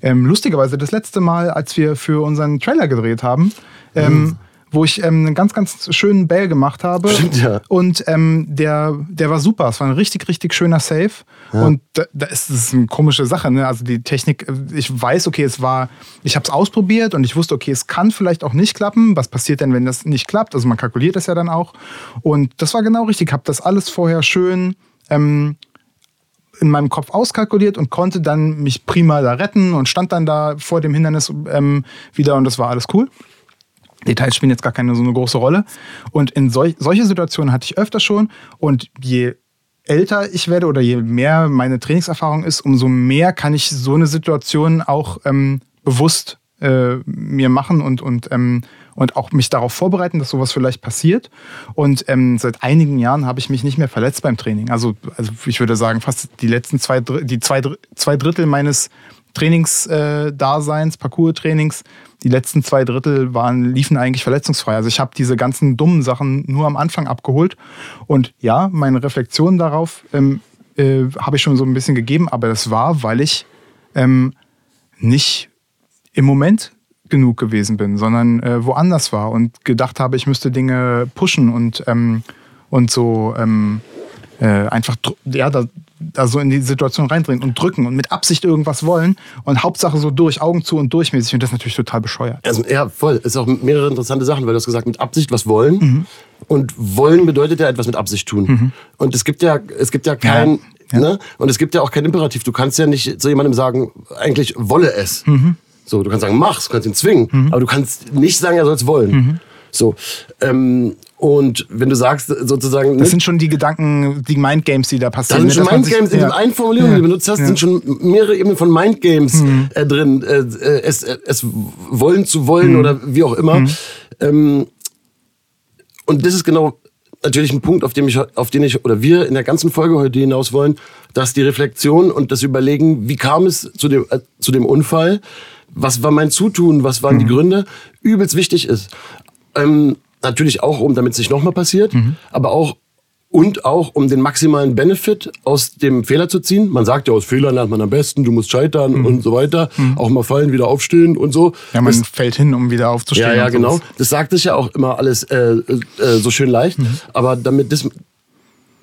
Ähm, lustigerweise das letzte Mal, als wir für unseren Trailer gedreht haben, ähm, mhm wo ich ähm, einen ganz, ganz schönen Bell gemacht habe. Stimmt, ja. Und ähm, der, der war super. Es war ein richtig, richtig schöner Save. Ja. Und da, da ist das eine komische Sache. Ne? Also die Technik, ich weiß, okay, es war, ich habe es ausprobiert und ich wusste, okay, es kann vielleicht auch nicht klappen. Was passiert denn, wenn das nicht klappt? Also man kalkuliert das ja dann auch. Und das war genau richtig. Ich habe das alles vorher schön ähm, in meinem Kopf auskalkuliert und konnte dann mich prima da retten und stand dann da vor dem Hindernis ähm, wieder und das war alles cool. Details spielen jetzt gar keine so eine große Rolle. Und in solch, solche Situationen hatte ich öfter schon. Und je älter ich werde oder je mehr meine Trainingserfahrung ist, umso mehr kann ich so eine Situation auch ähm, bewusst äh, mir machen und, und, ähm, und auch mich darauf vorbereiten, dass sowas vielleicht passiert. Und ähm, seit einigen Jahren habe ich mich nicht mehr verletzt beim Training. Also, also ich würde sagen, fast die letzten zwei, die zwei, zwei Drittel meines Trainingsdaseins, äh, Parcours-Trainings, die letzten zwei Drittel waren, liefen eigentlich verletzungsfrei. Also ich habe diese ganzen dummen Sachen nur am Anfang abgeholt. Und ja, meine Reflexion darauf ähm, äh, habe ich schon so ein bisschen gegeben, aber das war, weil ich ähm, nicht im Moment genug gewesen bin, sondern äh, woanders war und gedacht habe, ich müsste Dinge pushen und, ähm, und so ähm, äh, einfach ja, da, da so in die Situation reindrehen und drücken und mit Absicht irgendwas wollen und Hauptsache so durch, Augen zu und durchmäßig und das ist natürlich total bescheuert. Also, ja, voll. Es ist auch mehrere interessante Sachen, weil du hast gesagt, mit Absicht was wollen. Mhm. Und wollen bedeutet ja etwas mit Absicht tun. Mhm. Und es gibt ja, es gibt ja kein, ja. Ne? Und es gibt ja auch kein Imperativ. Du kannst ja nicht zu jemandem sagen, eigentlich wolle es. Mhm. So, du kannst sagen, mach's, du kannst ihn zwingen, mhm. aber du kannst nicht sagen, er soll es wollen. Mhm. So, ähm, und wenn du sagst, sozusagen. Das ne, sind schon die Gedanken, die Mindgames, die da passieren. Das sind schon Mindgames, in ja. den einen Formulierungen, die du benutzt hast, sind schon mehrere Ebenen von Mindgames mhm. äh, drin. Äh, äh es, äh, es wollen zu wollen mhm. oder wie auch immer. Mhm. Ähm, und das ist genau natürlich ein Punkt, auf den, ich, auf den ich oder wir in der ganzen Folge heute hinaus wollen, dass die Reflexion und das Überlegen, wie kam es zu dem, äh, zu dem Unfall, was war mein Zutun, was waren die mhm. Gründe, übelst wichtig ist. Ähm, natürlich auch, um damit es nicht nochmal passiert, mhm. aber auch und auch um den maximalen Benefit aus dem Fehler zu ziehen. Man sagt ja, aus Fehlern lernt man am besten, du musst scheitern mhm. und so weiter. Mhm. Auch mal fallen, wieder aufstehen und so. Ja, man das, fällt hin, um wieder aufzustehen. Ja, ja, genau. Das sagt sich ja auch immer alles äh, äh, so schön leicht. Mhm. Aber damit das,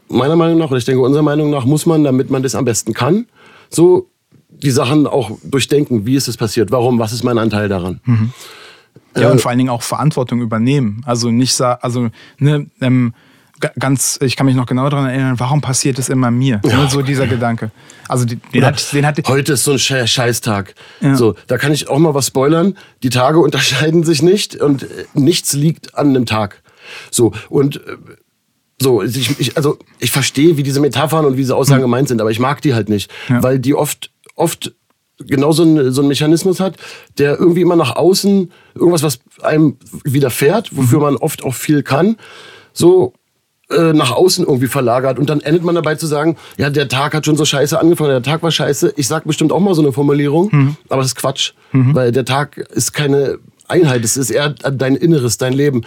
meiner Meinung nach, oder ich denke unserer Meinung nach, muss man, damit man das am besten kann, so die Sachen auch durchdenken. Wie ist es passiert? Warum? Was ist mein Anteil daran? Ja, und äh, vor allen Dingen auch Verantwortung übernehmen. Also nicht sagen, also ne, ähm, ganz, ich kann mich noch genau daran erinnern, warum passiert es immer mir? Ja. So dieser Gedanke. Also den, den hatte, den hatte Heute ist so ein Scheißtag. Ja. So, da kann ich auch mal was spoilern. Die Tage unterscheiden sich nicht und äh, nichts liegt an einem Tag. So und äh, so, ich, ich, also ich verstehe, wie diese Metaphern und wie diese Aussagen mhm. gemeint sind, aber ich mag die halt nicht, ja. weil die oft, oft genau so ein, so ein Mechanismus hat, der irgendwie immer nach außen irgendwas, was einem widerfährt, wofür mhm. man oft auch viel kann, so äh, nach außen irgendwie verlagert und dann endet man dabei zu sagen, ja, der Tag hat schon so scheiße angefangen, der Tag war scheiße. Ich sag bestimmt auch mal so eine Formulierung, mhm. aber das ist Quatsch, mhm. weil der Tag ist keine Einheit. Es ist eher dein Inneres, dein Leben.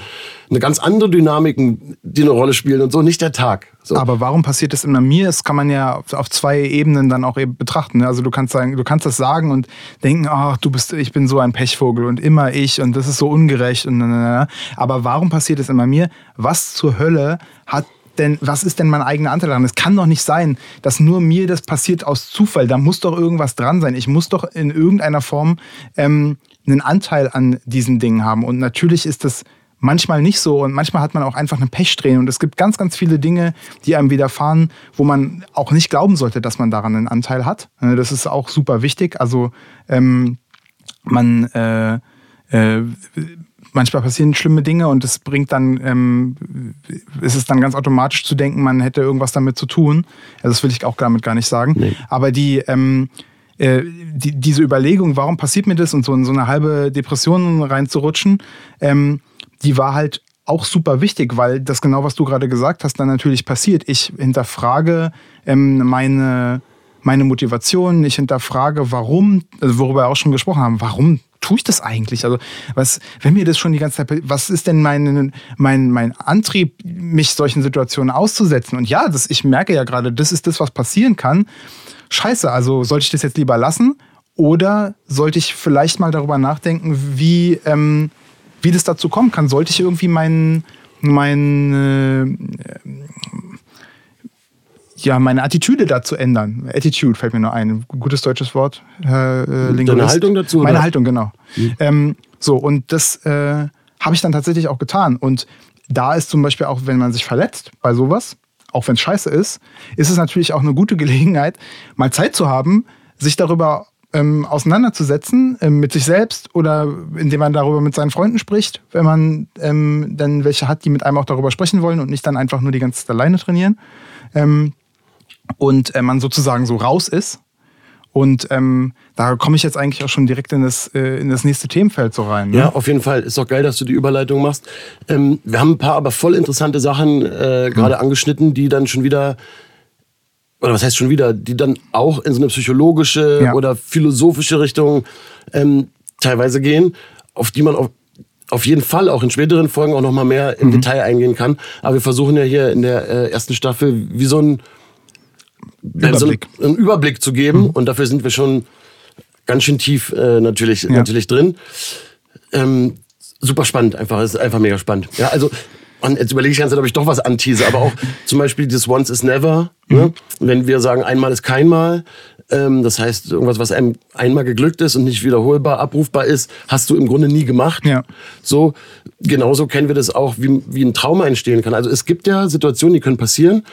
Eine ganz andere Dynamiken, die eine Rolle spielen und so, nicht der Tag. So. Aber warum passiert das immer mir? Das kann man ja auf zwei Ebenen dann auch eben betrachten. Ne? Also du kannst sagen, du kannst das sagen und denken, ach, du bist, ich bin so ein Pechvogel und immer ich und das ist so ungerecht und aber warum passiert es immer mir? Was zur Hölle hat denn, was ist denn mein eigener Anteil daran? Es kann doch nicht sein, dass nur mir das passiert aus Zufall. Da muss doch irgendwas dran sein. Ich muss doch in irgendeiner Form ähm, einen Anteil an diesen Dingen haben. Und natürlich ist das manchmal nicht so und manchmal hat man auch einfach eine Pechsträhne. Und es gibt ganz, ganz viele Dinge, die einem widerfahren, wo man auch nicht glauben sollte, dass man daran einen Anteil hat. Äh, das ist auch super wichtig. Also ähm, man äh, äh, manchmal passieren schlimme Dinge und es bringt dann, ähm, ist es dann ganz automatisch zu denken, man hätte irgendwas damit zu tun. Also das will ich auch damit gar nicht sagen. Nee. Aber die ähm, äh, die, diese Überlegung, warum passiert mir das und so in so eine halbe Depression reinzurutschen, ähm, die war halt auch super wichtig, weil das genau, was du gerade gesagt hast, dann natürlich passiert. Ich hinterfrage ähm, meine, meine Motivation, ich hinterfrage, warum, also worüber wir auch schon gesprochen haben, warum tue ich das eigentlich? Also, was, wenn mir das schon die ganze Zeit, was ist denn mein, mein, mein Antrieb, mich solchen Situationen auszusetzen? Und ja, das, ich merke ja gerade, das ist das, was passieren kann scheiße, also sollte ich das jetzt lieber lassen oder sollte ich vielleicht mal darüber nachdenken, wie, ähm, wie das dazu kommen kann? Sollte ich irgendwie meinen mein, äh, ja, meine Attitüde dazu ändern. Attitude fällt mir nur ein. Gutes deutsches Wort. Äh, Deine Haltung dazu? Meine oder? Haltung, genau. Mhm. Ähm, so, und das äh, habe ich dann tatsächlich auch getan. Und da ist zum Beispiel auch, wenn man sich verletzt bei sowas, auch wenn es scheiße ist, ist es natürlich auch eine gute Gelegenheit, mal Zeit zu haben, sich darüber ähm, auseinanderzusetzen ähm, mit sich selbst oder indem man darüber mit seinen Freunden spricht, wenn man ähm, dann welche hat, die mit einem auch darüber sprechen wollen und nicht dann einfach nur die ganze Zeit alleine trainieren. Ähm, und äh, man sozusagen so raus ist. Und ähm, da komme ich jetzt eigentlich auch schon direkt in das, äh, in das nächste Themenfeld so rein. Ne? Ja, auf jeden Fall. Ist doch geil, dass du die Überleitung machst. Ähm, wir haben ein paar aber voll interessante Sachen äh, gerade mhm. angeschnitten, die dann schon wieder oder was heißt schon wieder, die dann auch in so eine psychologische ja. oder philosophische Richtung ähm, teilweise gehen, auf die man auf, auf jeden Fall auch in späteren Folgen auch noch mal mehr im mhm. Detail eingehen kann. Aber wir versuchen ja hier in der äh, ersten Staffel wie so ein Überblick, so einen Überblick zu geben. Mhm. Und dafür sind wir schon ganz schön tief äh, natürlich ja. natürlich drin. Ähm, super spannend, einfach ist einfach mega spannend. Ja, also und jetzt überlege ich die ganze Zeit, ob ich doch was antease, aber auch zum Beispiel dieses Once is Never. Ne? Mhm. Ne? Wenn wir sagen, einmal ist keinmal, ähm, das heißt, irgendwas, was einem einmal geglückt ist und nicht wiederholbar, abrufbar ist, hast du im Grunde nie gemacht. Ja. So, genauso kennen wir das auch, wie, wie ein Trauma entstehen kann. Also es gibt ja Situationen, die können passieren,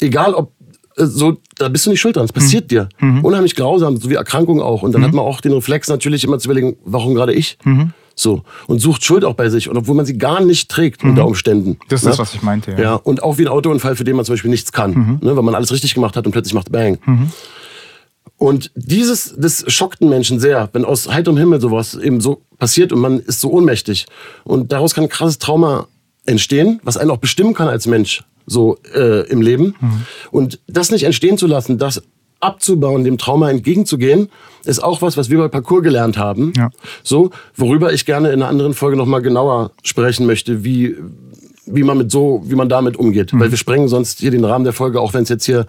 egal ob äh, so, da bist du nicht schuld dran. Es passiert mhm. dir. Mhm. Unheimlich grausam, so wie Erkrankung auch. Und dann mhm. hat man auch den Reflex natürlich immer zu überlegen, warum gerade ich? So. Und sucht Schuld auch bei sich. Und obwohl man sie gar nicht trägt mhm. unter Umständen. Das ist ne? das, was ich meinte. Ja. ja. Und auch wie ein Autounfall, für den man zum Beispiel nichts kann. Mhm. Ne? Weil man alles richtig gemacht hat und plötzlich macht Bang. Mhm. Und dieses, das schockt einen Menschen sehr, wenn aus heiterem Himmel sowas eben so passiert und man ist so ohnmächtig. Und daraus kann ein krasses Trauma entstehen, was einen auch bestimmen kann als Mensch so äh, im Leben. Mhm. Und das nicht entstehen zu lassen, das abzubauen, dem Trauma entgegenzugehen, ist auch was, was wir bei Parcours gelernt haben. Ja. So, worüber ich gerne in einer anderen Folge nochmal genauer sprechen möchte, wie, wie man mit so, wie man damit umgeht. Mhm. Weil wir sprengen sonst hier den Rahmen der Folge, auch wenn es jetzt hier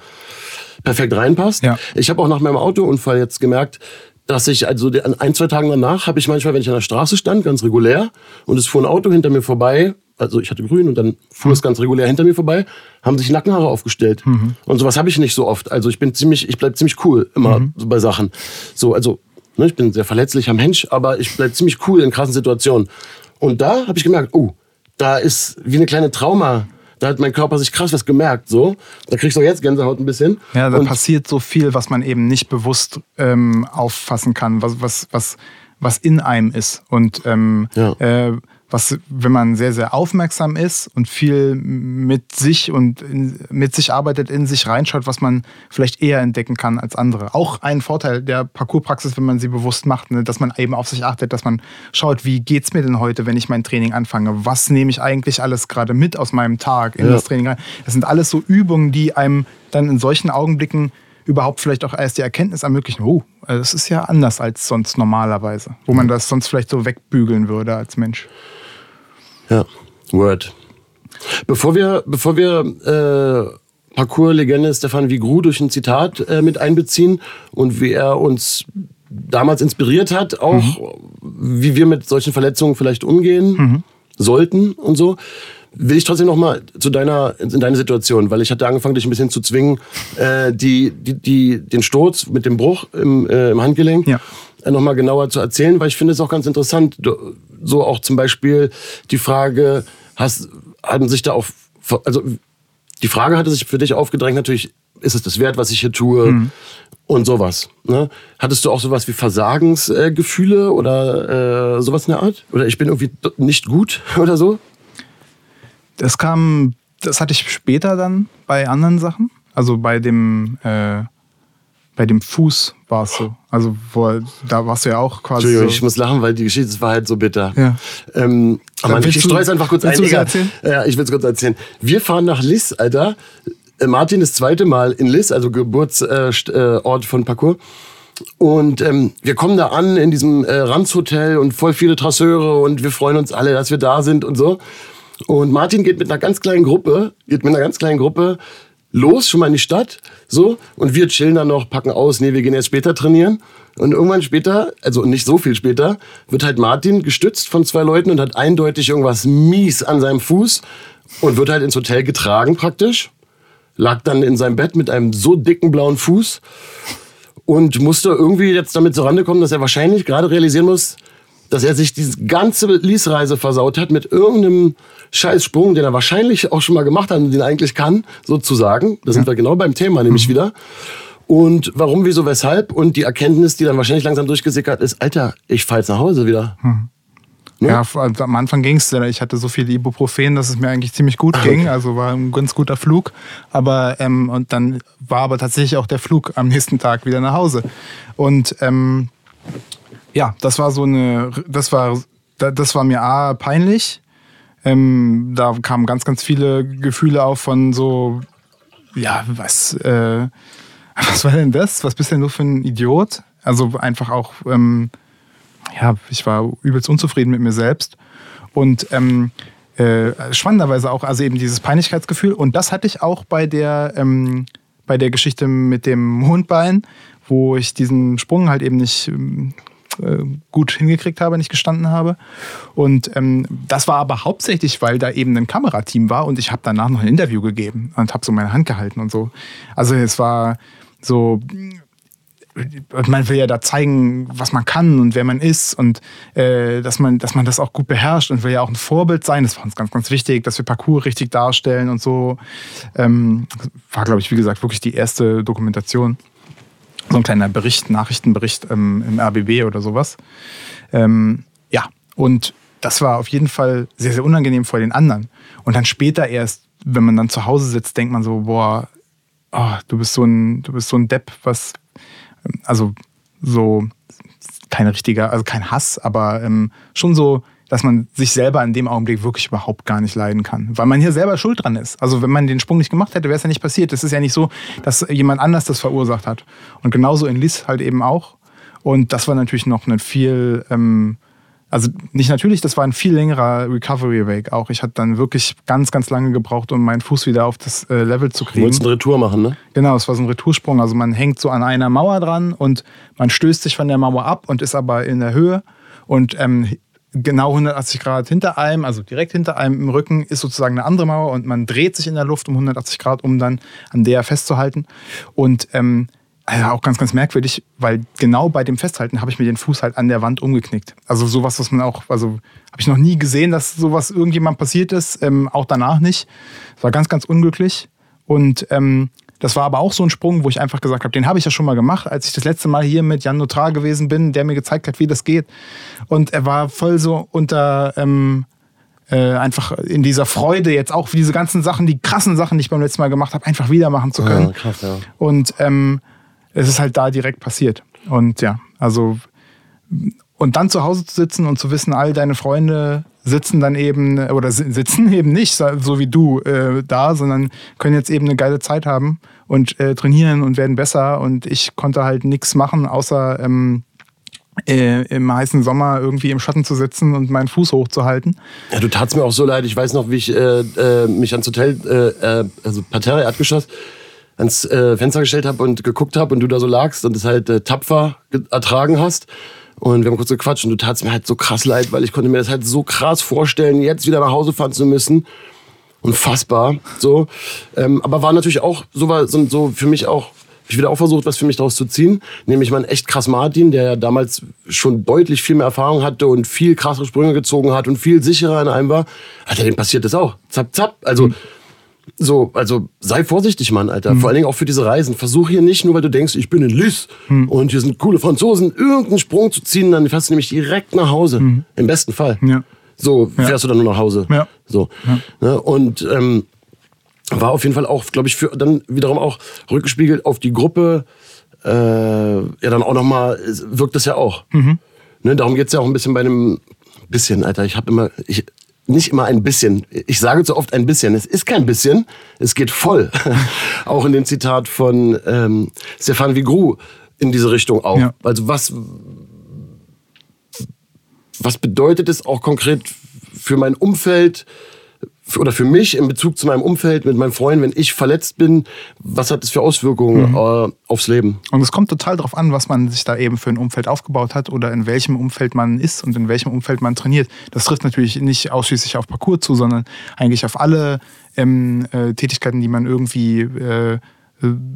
perfekt reinpasst. Ja. Ich habe auch nach meinem Autounfall jetzt gemerkt, dass ich also ein, zwei Tagen danach habe ich manchmal, wenn ich an der Straße stand, ganz regulär, und es fuhr ein Auto hinter mir vorbei, also ich hatte grün und dann fuhr mhm. es ganz regulär hinter mir vorbei, haben sich Nackenhaare aufgestellt. Mhm. Und sowas habe ich nicht so oft. Also ich bin ziemlich, ich bleib ziemlich cool immer mhm. bei Sachen. So, also, ne, ich bin ein sehr verletzlicher Mensch, aber ich bleib ziemlich cool in krassen Situationen. Und da habe ich gemerkt, oh, da ist wie eine kleine Trauma. Da hat mein Körper sich krass was gemerkt, so. Da kriegst du jetzt Gänsehaut ein bisschen. Ja, da und passiert so viel, was man eben nicht bewusst ähm, auffassen kann, was, was, was, was in einem ist. Und ähm, ja. äh, was, wenn man sehr, sehr aufmerksam ist und viel mit sich und in, mit sich arbeitet, in sich reinschaut, was man vielleicht eher entdecken kann als andere. Auch ein Vorteil der Parcourspraxis, wenn man sie bewusst macht, ne, dass man eben auf sich achtet, dass man schaut, wie geht's mir denn heute, wenn ich mein Training anfange? Was nehme ich eigentlich alles gerade mit aus meinem Tag in ja. das Training rein? Das sind alles so Übungen, die einem dann in solchen Augenblicken überhaupt vielleicht auch erst die Erkenntnis ermöglichen, oh, das ist ja anders als sonst normalerweise, wo man das sonst vielleicht so wegbügeln würde als Mensch. Ja, Word. Bevor wir, bevor wir äh, Parcours-Legende Stefan Vigru durch ein Zitat äh, mit einbeziehen und wie er uns damals inspiriert hat, auch mhm. wie wir mit solchen Verletzungen vielleicht umgehen mhm. sollten und so, will ich trotzdem noch mal zu deiner in deine Situation, weil ich hatte angefangen, dich ein bisschen zu zwingen, äh, die, die, die den Sturz mit dem Bruch im, äh, im Handgelenk ja. äh, noch mal genauer zu erzählen, weil ich finde es auch ganz interessant. Du, so auch zum Beispiel die Frage, hast, haben sich da auch, also die Frage hatte sich für dich aufgedrängt, natürlich, ist es das wert, was ich hier tue? Mhm. Und sowas. Ne? Hattest du auch sowas wie Versagensgefühle äh, oder äh, sowas in der Art? Oder ich bin irgendwie nicht gut oder so? Das kam, das hatte ich später dann bei anderen Sachen. Also bei dem äh, bei dem Fuß war es so. Also wo, da warst du ja auch quasi. Entschuldigung, so ich muss lachen, weil die Geschichte war halt so bitter. Ja. Ähm, aber ich streue es einfach kurz ein. Erzählen? Ja, ich will es kurz erzählen. Wir fahren nach Liss, Alter. Äh, Martin das zweite Mal in Liss, also Geburtsort von Parcours. Und ähm, wir kommen da an in diesem äh, Ranzhotel und voll viele Trasseure und wir freuen uns alle, dass wir da sind und so. Und Martin geht mit einer ganz kleinen Gruppe, geht mit einer ganz kleinen Gruppe los, schon mal in die Stadt, so, und wir chillen dann noch, packen aus, nee, wir gehen erst später trainieren. Und irgendwann später, also nicht so viel später, wird halt Martin gestützt von zwei Leuten und hat eindeutig irgendwas mies an seinem Fuß und wird halt ins Hotel getragen praktisch. Lag dann in seinem Bett mit einem so dicken blauen Fuß und musste irgendwie jetzt damit zurande kommen, dass er wahrscheinlich gerade realisieren muss, dass er sich diese ganze Liesreise versaut hat mit irgendeinem Scheißsprung, den er wahrscheinlich auch schon mal gemacht hat und den er eigentlich kann, sozusagen. Da sind ja. wir genau beim Thema nämlich mhm. wieder. Und warum, wieso, weshalb? Und die Erkenntnis, die dann wahrscheinlich langsam durchgesickert ist, Alter, ich fahr jetzt nach Hause wieder. Hm. Ne? Ja, am Anfang ging es. Ich hatte so viel Ibuprofen, dass es mir eigentlich ziemlich gut ging. Also war ein ganz guter Flug. Aber ähm, und dann war aber tatsächlich auch der Flug am nächsten Tag wieder nach Hause. Und ähm, ja, das war so eine, das war, das war mir A, peinlich. Ähm, da kamen ganz, ganz viele Gefühle auf von so, ja, was, äh, was war denn das? Was bist denn du für ein Idiot? Also einfach auch, ähm, ja, ich war übelst unzufrieden mit mir selbst. Und ähm, äh, spannenderweise auch, also eben dieses Peinlichkeitsgefühl. Und das hatte ich auch bei der, ähm, bei der Geschichte mit dem Mondbein, wo ich diesen Sprung halt eben nicht ähm, äh, gut hingekriegt habe, nicht gestanden habe. Und ähm, das war aber hauptsächlich, weil da eben ein Kamerateam war und ich habe danach noch ein Interview gegeben und habe so meine Hand gehalten und so. Also es war so man will ja da zeigen, was man kann und wer man ist und äh, dass, man, dass man das auch gut beherrscht und will ja auch ein Vorbild sein. Das war uns ganz, ganz wichtig, dass wir Parcours richtig darstellen und so. Ähm, war, glaube ich, wie gesagt, wirklich die erste Dokumentation. So ein kleiner Bericht, Nachrichtenbericht ähm, im RBB oder sowas. Ähm, ja, und das war auf jeden Fall sehr, sehr unangenehm vor den anderen. Und dann später erst, wenn man dann zu Hause sitzt, denkt man so, boah, oh, du bist so ein, du bist so ein Depp, was, also so kein richtiger, also kein Hass, aber ähm, schon so, dass man sich selber in dem Augenblick wirklich überhaupt gar nicht leiden kann, weil man hier selber schuld dran ist. Also wenn man den Sprung nicht gemacht hätte, wäre es ja nicht passiert. Es ist ja nicht so, dass jemand anders das verursacht hat. Und genauso in Liz halt eben auch. Und das war natürlich noch eine viel ähm, also nicht natürlich, das war ein viel längerer Recovery-Weg auch. Ich hatte dann wirklich ganz, ganz lange gebraucht, um meinen Fuß wieder auf das äh, Level zu kriegen. Du wolltest eine Retour machen, ne? Genau, es war so ein Retoursprung. Also man hängt so an einer Mauer dran und man stößt sich von der Mauer ab und ist aber in der Höhe. Und ähm, genau 180 Grad hinter einem, also direkt hinter einem im Rücken, ist sozusagen eine andere Mauer und man dreht sich in der Luft um 180 Grad, um dann an der festzuhalten. Und ähm, also auch ganz, ganz merkwürdig, weil genau bei dem Festhalten habe ich mir den Fuß halt an der Wand umgeknickt. Also sowas, was man auch, also habe ich noch nie gesehen, dass sowas irgendjemand passiert ist, ähm, auch danach nicht. Es war ganz, ganz unglücklich. Und ähm, das war aber auch so ein Sprung, wo ich einfach gesagt habe, den habe ich ja schon mal gemacht, als ich das letzte Mal hier mit Jan Notrar gewesen bin, der mir gezeigt hat, wie das geht. Und er war voll so unter ähm, äh, einfach in dieser Freude jetzt auch für diese ganzen Sachen, die krassen Sachen, die ich beim letzten Mal gemacht habe, einfach wieder machen zu können. Ja, krass, ja. Und ähm, es ist halt da direkt passiert. Und ja, also und dann zu Hause zu sitzen und zu wissen, all deine Freunde sitzen dann eben oder sitzen eben nicht so wie du äh, da, sondern können jetzt eben eine geile Zeit haben und äh, trainieren und werden besser. Und ich konnte halt nichts machen, außer ähm, äh, im heißen Sommer irgendwie im Schatten zu sitzen und meinen Fuß hochzuhalten. Ja, du tatst mir auch so leid. Ich weiß noch, wie ich äh, äh, mich ans Hotel, äh, also Parterre, Erdgeschoss, ans Fenster gestellt habe und geguckt habe und du da so lagst und es halt tapfer ertragen hast. Und wir haben kurz gequatscht und du tatst mir halt so krass leid, weil ich konnte mir das halt so krass vorstellen, jetzt wieder nach Hause fahren zu müssen. Unfassbar. So. Ähm, aber war natürlich auch so, war, so, so für mich auch, ich wieder auch versucht, was für mich daraus zu ziehen. Nämlich mein echt krass Martin, der ja damals schon deutlich viel mehr Erfahrung hatte und viel krassere Sprünge gezogen hat und viel sicherer in einem war. Alter, dem passiert das auch. Zapp, zapp. Also, mhm so, also sei vorsichtig, Mann, Alter. Mhm. Vor allen Dingen auch für diese Reisen. Versuch hier nicht, nur weil du denkst, ich bin in Lys mhm. und hier sind coole Franzosen, irgendeinen Sprung zu ziehen, dann fährst du nämlich direkt nach Hause. Mhm. Im besten Fall. Ja. So fährst ja. du dann nur nach Hause. Ja. So. Ja. Ne? Und ähm, war auf jeden Fall auch, glaube ich, für dann wiederum auch rückgespiegelt auf die Gruppe. Äh, ja, dann auch nochmal, wirkt das ja auch. Mhm. Ne? Darum geht's ja auch ein bisschen bei einem bisschen, Alter. Ich habe immer, ich, nicht immer ein bisschen. Ich sage zu oft ein bisschen. Es ist kein bisschen, es geht voll. auch in dem Zitat von ähm, Stefan Vigrou in diese Richtung auch. Ja. Also was, was bedeutet es auch konkret für mein Umfeld, oder für mich in Bezug zu meinem Umfeld, mit meinen Freunden, wenn ich verletzt bin, was hat das für Auswirkungen mhm. äh, aufs Leben? Und es kommt total darauf an, was man sich da eben für ein Umfeld aufgebaut hat oder in welchem Umfeld man ist und in welchem Umfeld man trainiert. Das trifft natürlich nicht ausschließlich auf Parcours zu, sondern eigentlich auf alle ähm, äh, Tätigkeiten, die man irgendwie äh,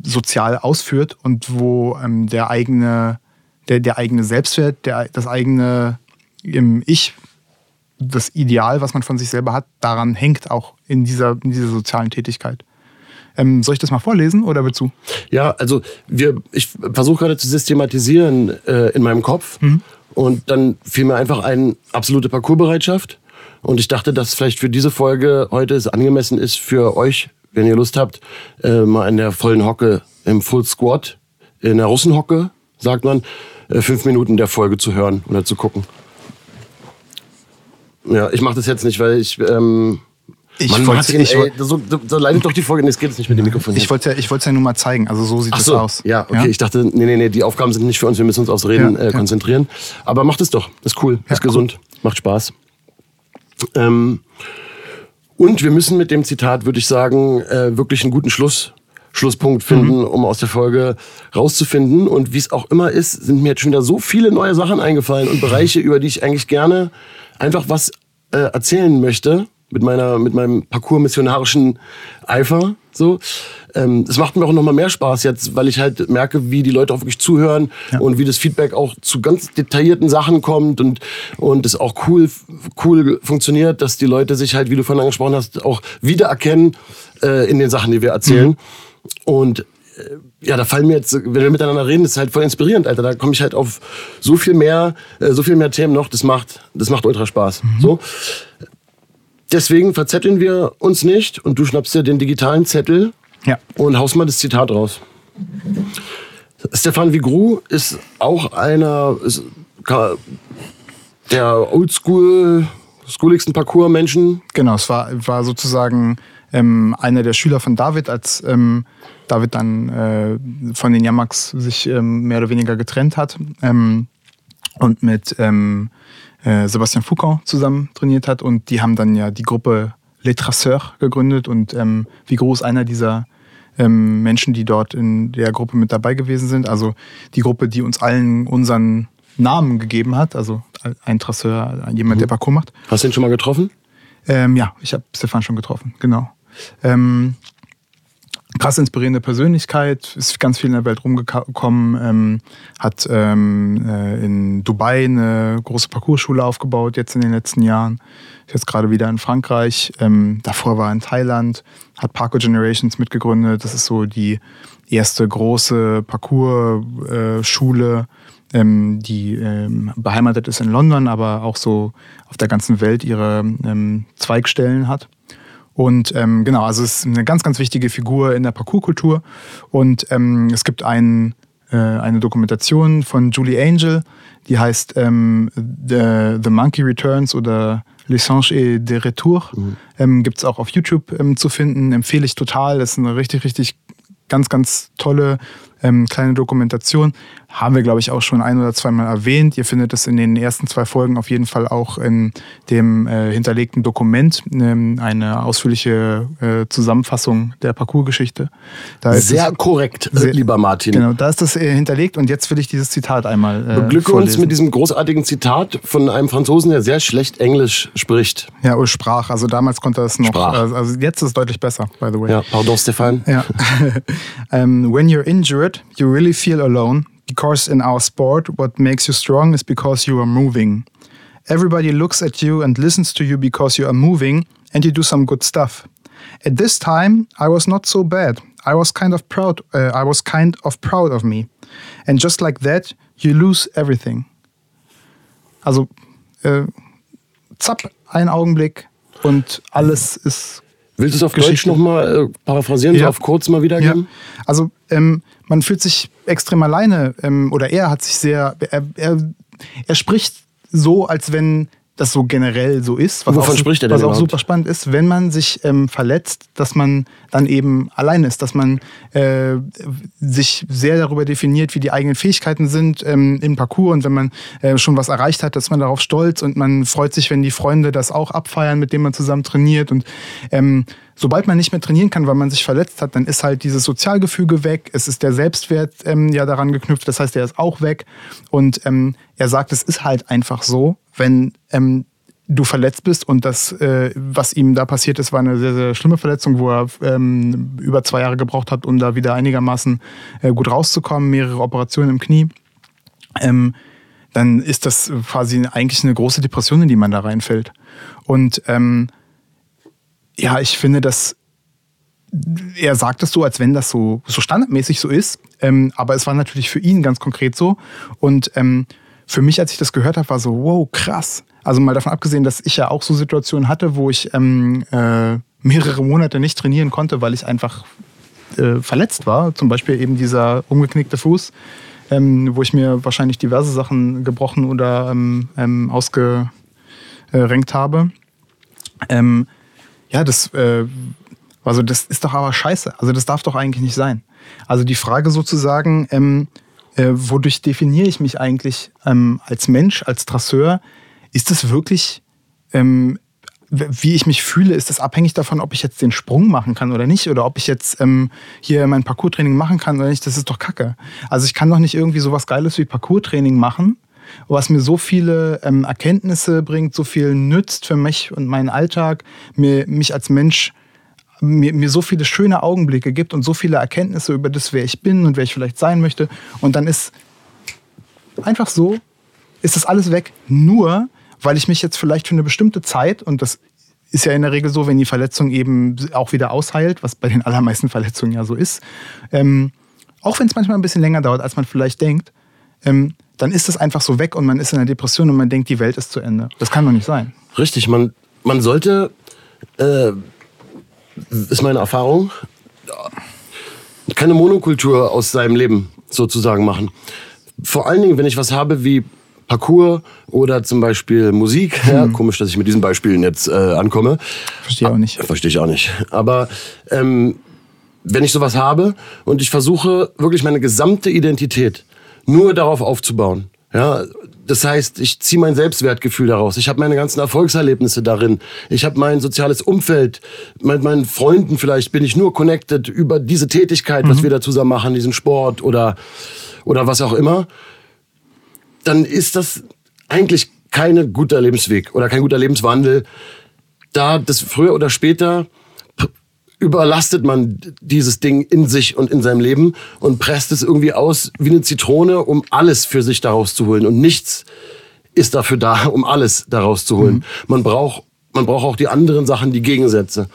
sozial ausführt und wo ähm, der eigene, der, der eigene Selbstwert, der, das eigene im Ich das Ideal, was man von sich selber hat, daran hängt auch in dieser, in dieser sozialen Tätigkeit. Ähm, soll ich das mal vorlesen oder willst du? Ja, also wir, ich versuche gerade zu systematisieren äh, in meinem Kopf. Mhm. Und dann fiel mir einfach ein absolute Parcoursbereitschaft. Und ich dachte, dass vielleicht für diese Folge heute es angemessen ist für euch, wenn ihr Lust habt, äh, mal in der vollen Hocke im Full Squat, in der Russenhocke, sagt man, äh, fünf Minuten der Folge zu hören oder zu gucken. Ja, ich mache das jetzt nicht, weil ich ähm, ich Man wollte ich ey, so, so leidet doch die Folge. Nee, es geht jetzt nicht mit dem Mikrofon. Ich wollte ja, es ja nur mal zeigen. Also so sieht Ach so, aus. Ja, okay. Ja? Ich dachte, nee, nee, nee, die Aufgaben sind nicht für uns. Wir müssen uns aufs Reden ja, äh, konzentrieren. Aber macht es doch. Ist cool. ist gesund. Cool. Macht Spaß. Ähm, und wir müssen mit dem Zitat, würde ich sagen, äh, wirklich einen guten Schluss Schlusspunkt finden, mhm. um aus der Folge rauszufinden. Und wie es auch immer ist, sind mir jetzt schon wieder so viele neue Sachen eingefallen und Bereiche, über die ich eigentlich gerne einfach was äh, erzählen möchte mit meiner mit meinem Parcours missionarischen Eifer so ähm, es macht mir auch noch mal mehr Spaß jetzt weil ich halt merke wie die Leute auch wirklich zuhören ja. und wie das Feedback auch zu ganz detaillierten Sachen kommt und und es auch cool cool funktioniert dass die Leute sich halt wie du vorhin angesprochen hast auch wiedererkennen äh, in den Sachen die wir erzählen mhm. und ja, da fallen mir jetzt, wenn wir miteinander reden, ist halt voll inspirierend, Alter. Da komme ich halt auf so viel mehr, äh, so viel mehr Themen noch. Das macht, das macht ultra Spaß. Mhm. So. Deswegen verzetteln wir uns nicht und du schnappst dir den digitalen Zettel ja. und haust mal das Zitat raus. Stefan Vigru ist auch einer ist, der oldschool, schooligsten Parcours-Menschen. Genau, es war, war sozusagen ähm, einer der Schüler von David, als ähm, David dann äh, von den Yamaks sich ähm, mehr oder weniger getrennt hat ähm, und mit ähm, äh, Sebastian Foucault zusammen trainiert hat. Und die haben dann ja die Gruppe Les Traceurs gegründet. Und ähm, Vigro ist einer dieser ähm, Menschen, die dort in der Gruppe mit dabei gewesen sind. Also die Gruppe, die uns allen unseren Namen gegeben hat. Also ein Traceur, jemand, mhm. der Parcours macht. Hast du ihn schon mal getroffen? Ähm, ja, ich habe Stefan schon getroffen, genau. Ähm, krass inspirierende Persönlichkeit, ist ganz viel in der Welt rumgekommen, ähm, hat ähm, äh, in Dubai eine große Parcourschule aufgebaut, jetzt in den letzten Jahren. Ist jetzt gerade wieder in Frankreich. Ähm, davor war er in Thailand, hat Parkour Generations mitgegründet. Das ist so die erste große Parcours-Schule, äh, ähm, die ähm, beheimatet ist in London, aber auch so auf der ganzen Welt ihre ähm, Zweigstellen hat. Und ähm, genau, also es ist eine ganz, ganz wichtige Figur in der Parkourkultur. Und ähm, es gibt ein, äh, eine Dokumentation von Julie Angel, die heißt ähm, The, The Monkey Returns oder L'Échange et des Retours. Mhm. Ähm, gibt es auch auf YouTube ähm, zu finden. Empfehle ich total. Das ist eine richtig, richtig ganz, ganz tolle ähm, kleine Dokumentation. Haben wir, glaube ich, auch schon ein oder zweimal erwähnt. Ihr findet es in den ersten zwei Folgen auf jeden Fall auch in dem äh, hinterlegten Dokument, ähm, eine ausführliche äh, Zusammenfassung der Parcoursgeschichte. Sehr es, korrekt, sehr, lieber Martin. Genau, da ist das äh, hinterlegt und jetzt will ich dieses Zitat einmal. Äh, Beglücke uns mit diesem großartigen Zitat von einem Franzosen, der sehr schlecht Englisch spricht. Ja, oder sprach. Also damals konnte er es noch. Sprach. Also, also jetzt ist es deutlich besser, by the way. Ja, pardon, Stefan. Ja. um, ähm, when you're injured, you really feel alone because in our sport, what makes you strong is because you are moving. Everybody looks at you and listens to you because you are moving and you do some good stuff. At this time, I was not so bad. I was kind of proud. Uh, I was kind of proud of me, and just like that, you lose everything. Also, äh, zapp, ein Augenblick und alles ist Willst du es auf Geschichte. Deutsch nochmal äh, paraphrasieren, ja. so auf kurz mal wiedergeben? Ja. Also ähm, man fühlt sich extrem alleine ähm, oder er hat sich sehr, er, er, er spricht so, als wenn das so generell so ist. Was Wovon auch, spricht er denn Was überhaupt? auch super spannend ist, wenn man sich ähm, verletzt, dass man dann eben allein ist, dass man äh, sich sehr darüber definiert, wie die eigenen Fähigkeiten sind ähm, im Parcours und wenn man äh, schon was erreicht hat, dass man darauf stolz und man freut sich, wenn die Freunde das auch abfeiern, mit denen man zusammen trainiert und ähm, sobald man nicht mehr trainieren kann, weil man sich verletzt hat, dann ist halt dieses Sozialgefüge weg. Es ist der Selbstwert ähm, ja daran geknüpft. Das heißt, der ist auch weg. Und ähm, er sagt, es ist halt einfach so, wenn ähm, du verletzt bist und das, äh, was ihm da passiert ist, war eine sehr, sehr schlimme Verletzung, wo er ähm, über zwei Jahre gebraucht hat, um da wieder einigermaßen äh, gut rauszukommen, mehrere Operationen im Knie. Ähm, dann ist das quasi eigentlich eine große Depression, in die man da reinfällt. Und ähm, ja, ich finde, dass er sagt es so, als wenn das so, so standardmäßig so ist. Ähm, aber es war natürlich für ihn ganz konkret so. Und ähm, für mich, als ich das gehört habe, war so, wow, krass. Also mal davon abgesehen, dass ich ja auch so Situationen hatte, wo ich ähm, äh, mehrere Monate nicht trainieren konnte, weil ich einfach äh, verletzt war. Zum Beispiel eben dieser umgeknickte Fuß, ähm, wo ich mir wahrscheinlich diverse Sachen gebrochen oder ähm, ähm, ausgerenkt habe. Ähm, ja, das, äh, also das ist doch aber scheiße. Also das darf doch eigentlich nicht sein. Also die Frage sozusagen, ähm, äh, wodurch definiere ich mich eigentlich ähm, als Mensch, als Trasseur? Ist es wirklich, ähm, wie ich mich fühle, ist das abhängig davon, ob ich jetzt den Sprung machen kann oder nicht? Oder ob ich jetzt ähm, hier mein Parcours-Training machen kann oder nicht? Das ist doch Kacke. Also ich kann doch nicht irgendwie sowas Geiles wie Parcours-Training machen, was mir so viele ähm, Erkenntnisse bringt, so viel nützt für mich und meinen Alltag, mir, mich als Mensch mir, mir so viele schöne Augenblicke gibt und so viele Erkenntnisse über das, wer ich bin und wer ich vielleicht sein möchte. Und dann ist einfach so, ist das alles weg. Nur, weil ich mich jetzt vielleicht für eine bestimmte Zeit, und das ist ja in der Regel so, wenn die Verletzung eben auch wieder ausheilt, was bei den allermeisten Verletzungen ja so ist, ähm, auch wenn es manchmal ein bisschen länger dauert, als man vielleicht denkt, ähm, dann ist es einfach so weg und man ist in einer Depression und man denkt, die Welt ist zu Ende. Das kann doch nicht sein. Richtig, man, man sollte äh, ist meine Erfahrung, keine Monokultur aus seinem Leben sozusagen machen. Vor allen Dingen, wenn ich was habe wie Parcours oder zum Beispiel Musik. Mhm. Ja, komisch, dass ich mit diesen Beispielen jetzt äh, ankomme. Verstehe auch nicht. Verstehe ich auch nicht. Aber ähm, wenn ich sowas habe und ich versuche wirklich meine gesamte Identität nur darauf aufzubauen, ja, das heißt, ich ziehe mein Selbstwertgefühl daraus. Ich habe meine ganzen Erfolgserlebnisse darin. Ich habe mein soziales Umfeld. Mit meinen Freunden vielleicht bin ich nur connected über diese Tätigkeit, mhm. was wir da zusammen machen, diesen Sport oder, oder was auch immer. Dann ist das eigentlich kein guter Lebensweg oder kein guter Lebenswandel, da das früher oder später überlastet man dieses Ding in sich und in seinem Leben und presst es irgendwie aus wie eine Zitrone, um alles für sich daraus zu holen. Und nichts ist dafür da, um alles daraus zu holen. Mhm. Man braucht, man braucht auch die anderen Sachen, die Gegensätze.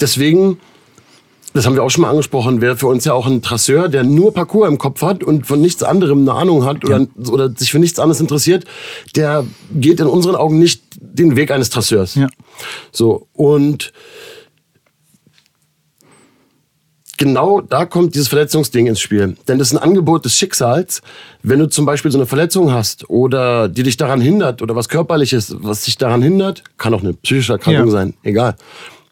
Deswegen, das haben wir auch schon mal angesprochen, wäre für uns ja auch ein Trasseur, der nur Parcours im Kopf hat und von nichts anderem eine Ahnung hat oder, ja. oder sich für nichts anderes interessiert, der geht in unseren Augen nicht den Weg eines Trasseurs. Ja. So, und genau da kommt dieses Verletzungsding ins Spiel. Denn das ist ein Angebot des Schicksals. Wenn du zum Beispiel so eine Verletzung hast oder die dich daran hindert oder was körperliches, was dich daran hindert, kann auch eine psychische Erkrankung ja. sein, egal.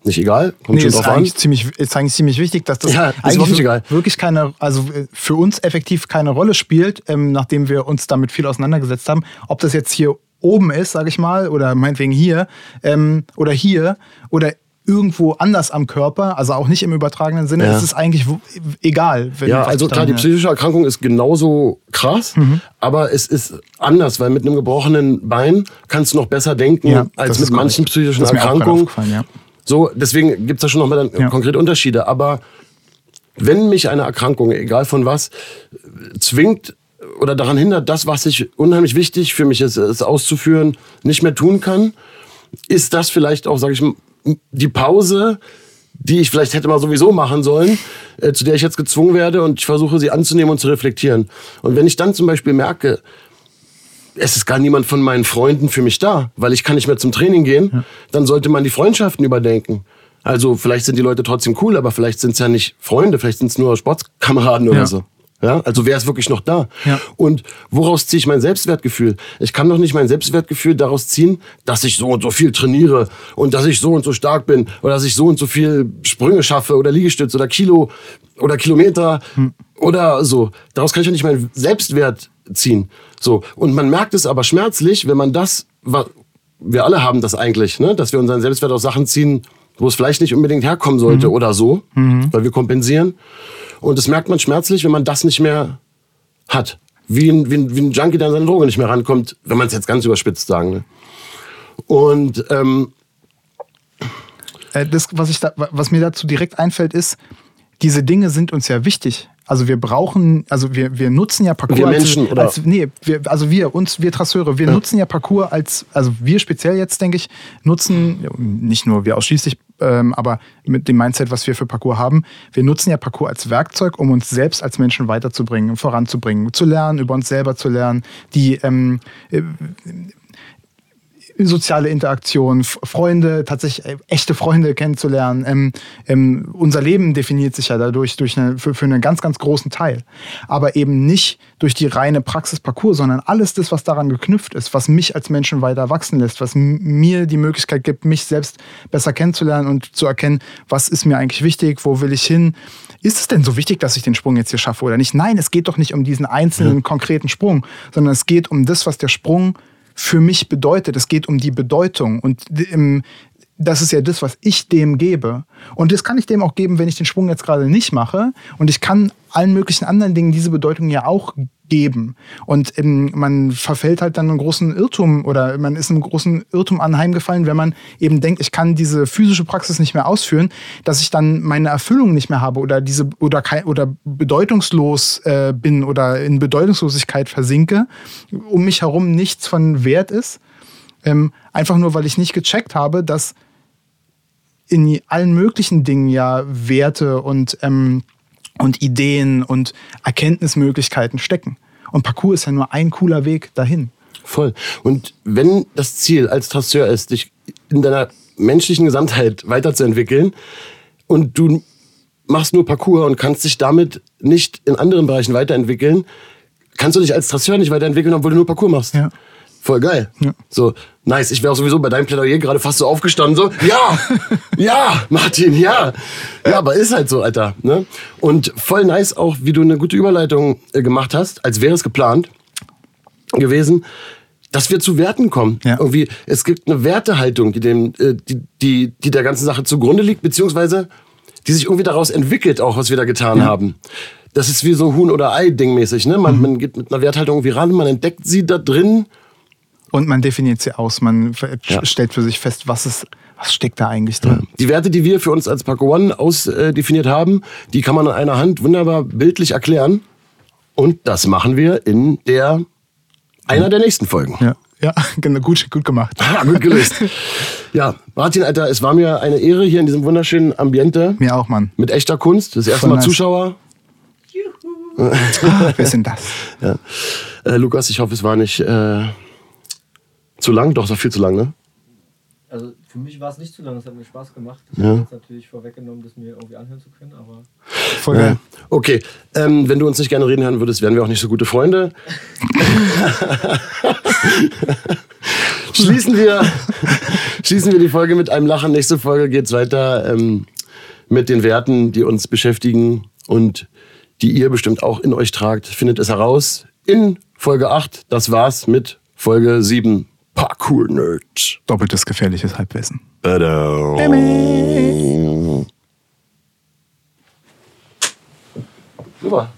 Nicht egal, kommt nee, schon drauf an. Ziemlich, ist eigentlich ziemlich wichtig, dass das ja, eigentlich wirklich keine, also für uns effektiv keine Rolle spielt, ähm, nachdem wir uns damit viel auseinandergesetzt haben. Ob das jetzt hier oben ist, sage ich mal, oder meinetwegen hier ähm, oder hier oder irgendwo anders am Körper, also auch nicht im übertragenen Sinne, ja. ist es eigentlich egal. ja, also klar, die psychische Erkrankung ist genauso krass, mhm. aber es ist anders, weil mit einem gebrochenen Bein kannst du noch besser denken ja, als mit manchen psychischen Erkrankungen. Ja. So, deswegen gibt's da schon nochmal dann konkrete Unterschiede. Aber wenn mich eine Erkrankung, egal von was, zwingt oder daran hindert, das, was ich unheimlich wichtig für mich ist, es auszuführen, nicht mehr tun kann, ist das vielleicht auch, sage ich mal, die Pause, die ich vielleicht hätte mal sowieso machen sollen, äh, zu der ich jetzt gezwungen werde und ich versuche sie anzunehmen und zu reflektieren. Und wenn ich dann zum Beispiel merke, es ist gar niemand von meinen Freunden für mich da, weil ich kann nicht mehr zum Training gehen, ja. dann sollte man die Freundschaften überdenken. Also vielleicht sind die Leute trotzdem cool, aber vielleicht sind es ja nicht Freunde, vielleicht sind es nur Sportskameraden oder ja. so. Ja, also wer ist wirklich noch da? Ja. Und woraus ziehe ich mein Selbstwertgefühl? Ich kann doch nicht mein Selbstwertgefühl daraus ziehen, dass ich so und so viel trainiere und dass ich so und so stark bin oder dass ich so und so viel Sprünge schaffe oder Liegestütze oder Kilo oder Kilometer hm. oder so. Daraus kann ich doch nicht meinen Selbstwert ziehen. So. Und man merkt es aber schmerzlich, wenn man das, wir alle haben das eigentlich, ne? dass wir unseren Selbstwert aus Sachen ziehen, wo es vielleicht nicht unbedingt herkommen sollte mhm. oder so, mhm. weil wir kompensieren. Und das merkt man schmerzlich, wenn man das nicht mehr hat. Wie ein, wie ein, wie ein Junkie, der an seine Droge nicht mehr rankommt, wenn man es jetzt ganz überspitzt sagen will. Und ähm, äh, das, was, ich da, was mir dazu direkt einfällt, ist, diese Dinge sind uns ja wichtig. Also wir brauchen, also wir, wir nutzen ja Parcours Wir als, Menschen, oder? als nee, wir, also wir, uns, wir Trasseure, wir nutzen ja Parcours als, also wir speziell jetzt, denke ich, nutzen, nicht nur wir ausschließlich, ähm, aber mit dem Mindset, was wir für Parcours haben, wir nutzen ja Parcours als Werkzeug, um uns selbst als Menschen weiterzubringen, voranzubringen, zu lernen, über uns selber zu lernen, die ähm, äh, soziale Interaktion, Freunde, tatsächlich äh, echte Freunde kennenzulernen. Ähm, ähm, unser Leben definiert sich ja dadurch durch eine, für, für einen ganz, ganz großen Teil. Aber eben nicht durch die reine Praxis-Parcours, sondern alles das, was daran geknüpft ist, was mich als Menschen weiter wachsen lässt, was mir die Möglichkeit gibt, mich selbst besser kennenzulernen und zu erkennen, was ist mir eigentlich wichtig, wo will ich hin. Ist es denn so wichtig, dass ich den Sprung jetzt hier schaffe oder nicht? Nein, es geht doch nicht um diesen einzelnen konkreten Sprung, sondern es geht um das, was der Sprung für mich bedeutet. Es geht um die Bedeutung. Und ähm, das ist ja das, was ich dem gebe. Und das kann ich dem auch geben, wenn ich den Sprung jetzt gerade nicht mache. Und ich kann allen möglichen anderen Dingen diese Bedeutung ja auch geben. Und ähm, man verfällt halt dann einen großen Irrtum oder man ist einem großen Irrtum anheimgefallen, wenn man eben denkt, ich kann diese physische Praxis nicht mehr ausführen, dass ich dann meine Erfüllung nicht mehr habe oder diese oder oder bedeutungslos äh, bin oder in Bedeutungslosigkeit versinke, um mich herum nichts von Wert ist. Ähm, einfach nur, weil ich nicht gecheckt habe, dass in allen möglichen Dingen ja Werte und, ähm, und Ideen und Erkenntnismöglichkeiten stecken. Und Parcours ist ja nur ein cooler Weg dahin. Voll. Und wenn das Ziel als Trasseur ist, dich in deiner menschlichen Gesamtheit weiterzuentwickeln und du machst nur Parcours und kannst dich damit nicht in anderen Bereichen weiterentwickeln, kannst du dich als Trasseur nicht weiterentwickeln, obwohl du nur Parcours machst. Ja. Voll geil. Ja. So, nice. Ich wäre auch sowieso bei deinem Plädoyer gerade fast so aufgestanden, so, ja, ja, Martin, ja. Ja, aber ist halt so, Alter. Ne? Und voll nice auch, wie du eine gute Überleitung äh, gemacht hast, als wäre es geplant gewesen, dass wir zu Werten kommen. Ja. Irgendwie, es gibt eine Wertehaltung, die, dem, äh, die, die, die der ganzen Sache zugrunde liegt, beziehungsweise die sich irgendwie daraus entwickelt, auch was wir da getan haben. Das ist wie so Huhn- oder Ei-Ding mäßig. Ne? Man, man geht mit einer Werthaltung irgendwie ran, man entdeckt sie da drin. Und man definiert sie aus, man ver- Ja. stellt für sich fest, was, ist, was steckt da eigentlich drin. Die Werte, die wir für uns als Paco One ausdefiniert haben, die kann man an einer Hand wunderbar bildlich erklären. Und das machen wir in der einer der nächsten Folgen. Ja, ja genau, gut, gut gemacht. Ah, gut gelöst. ja, Martin, Alter, es war mir eine Ehre hier in diesem wunderschönen Ambiente Mir auch, Mann. mit echter Kunst. Das erste Voll Mal nice. Zuschauer. Ah, wer ist denn das? Ja. Äh, Lukas, ich hoffe, es war nicht äh, zu lang. Doch, es war viel zu lang, ne? Also für mich war es nicht zu lang, es hat mir Spaß gemacht. Ich Ja. habe jetzt natürlich vorweggenommen, das mir irgendwie anhören zu können, aber Voll Ja. geil. Okay, ähm, wenn du uns nicht gerne reden hören würdest, wären wir auch nicht so gute Freunde. schließen, wir, schließen wir die Folge mit einem Lachen. Nächste Folge geht's weiter ähm, mit den Werten, die uns beschäftigen und die ihr bestimmt auch in euch tragt. Findet es heraus in Folge 8. Das war's mit Folge 7. Parkour Nerds. Doppeltes gefährliches Halbwissen. Tada. Super.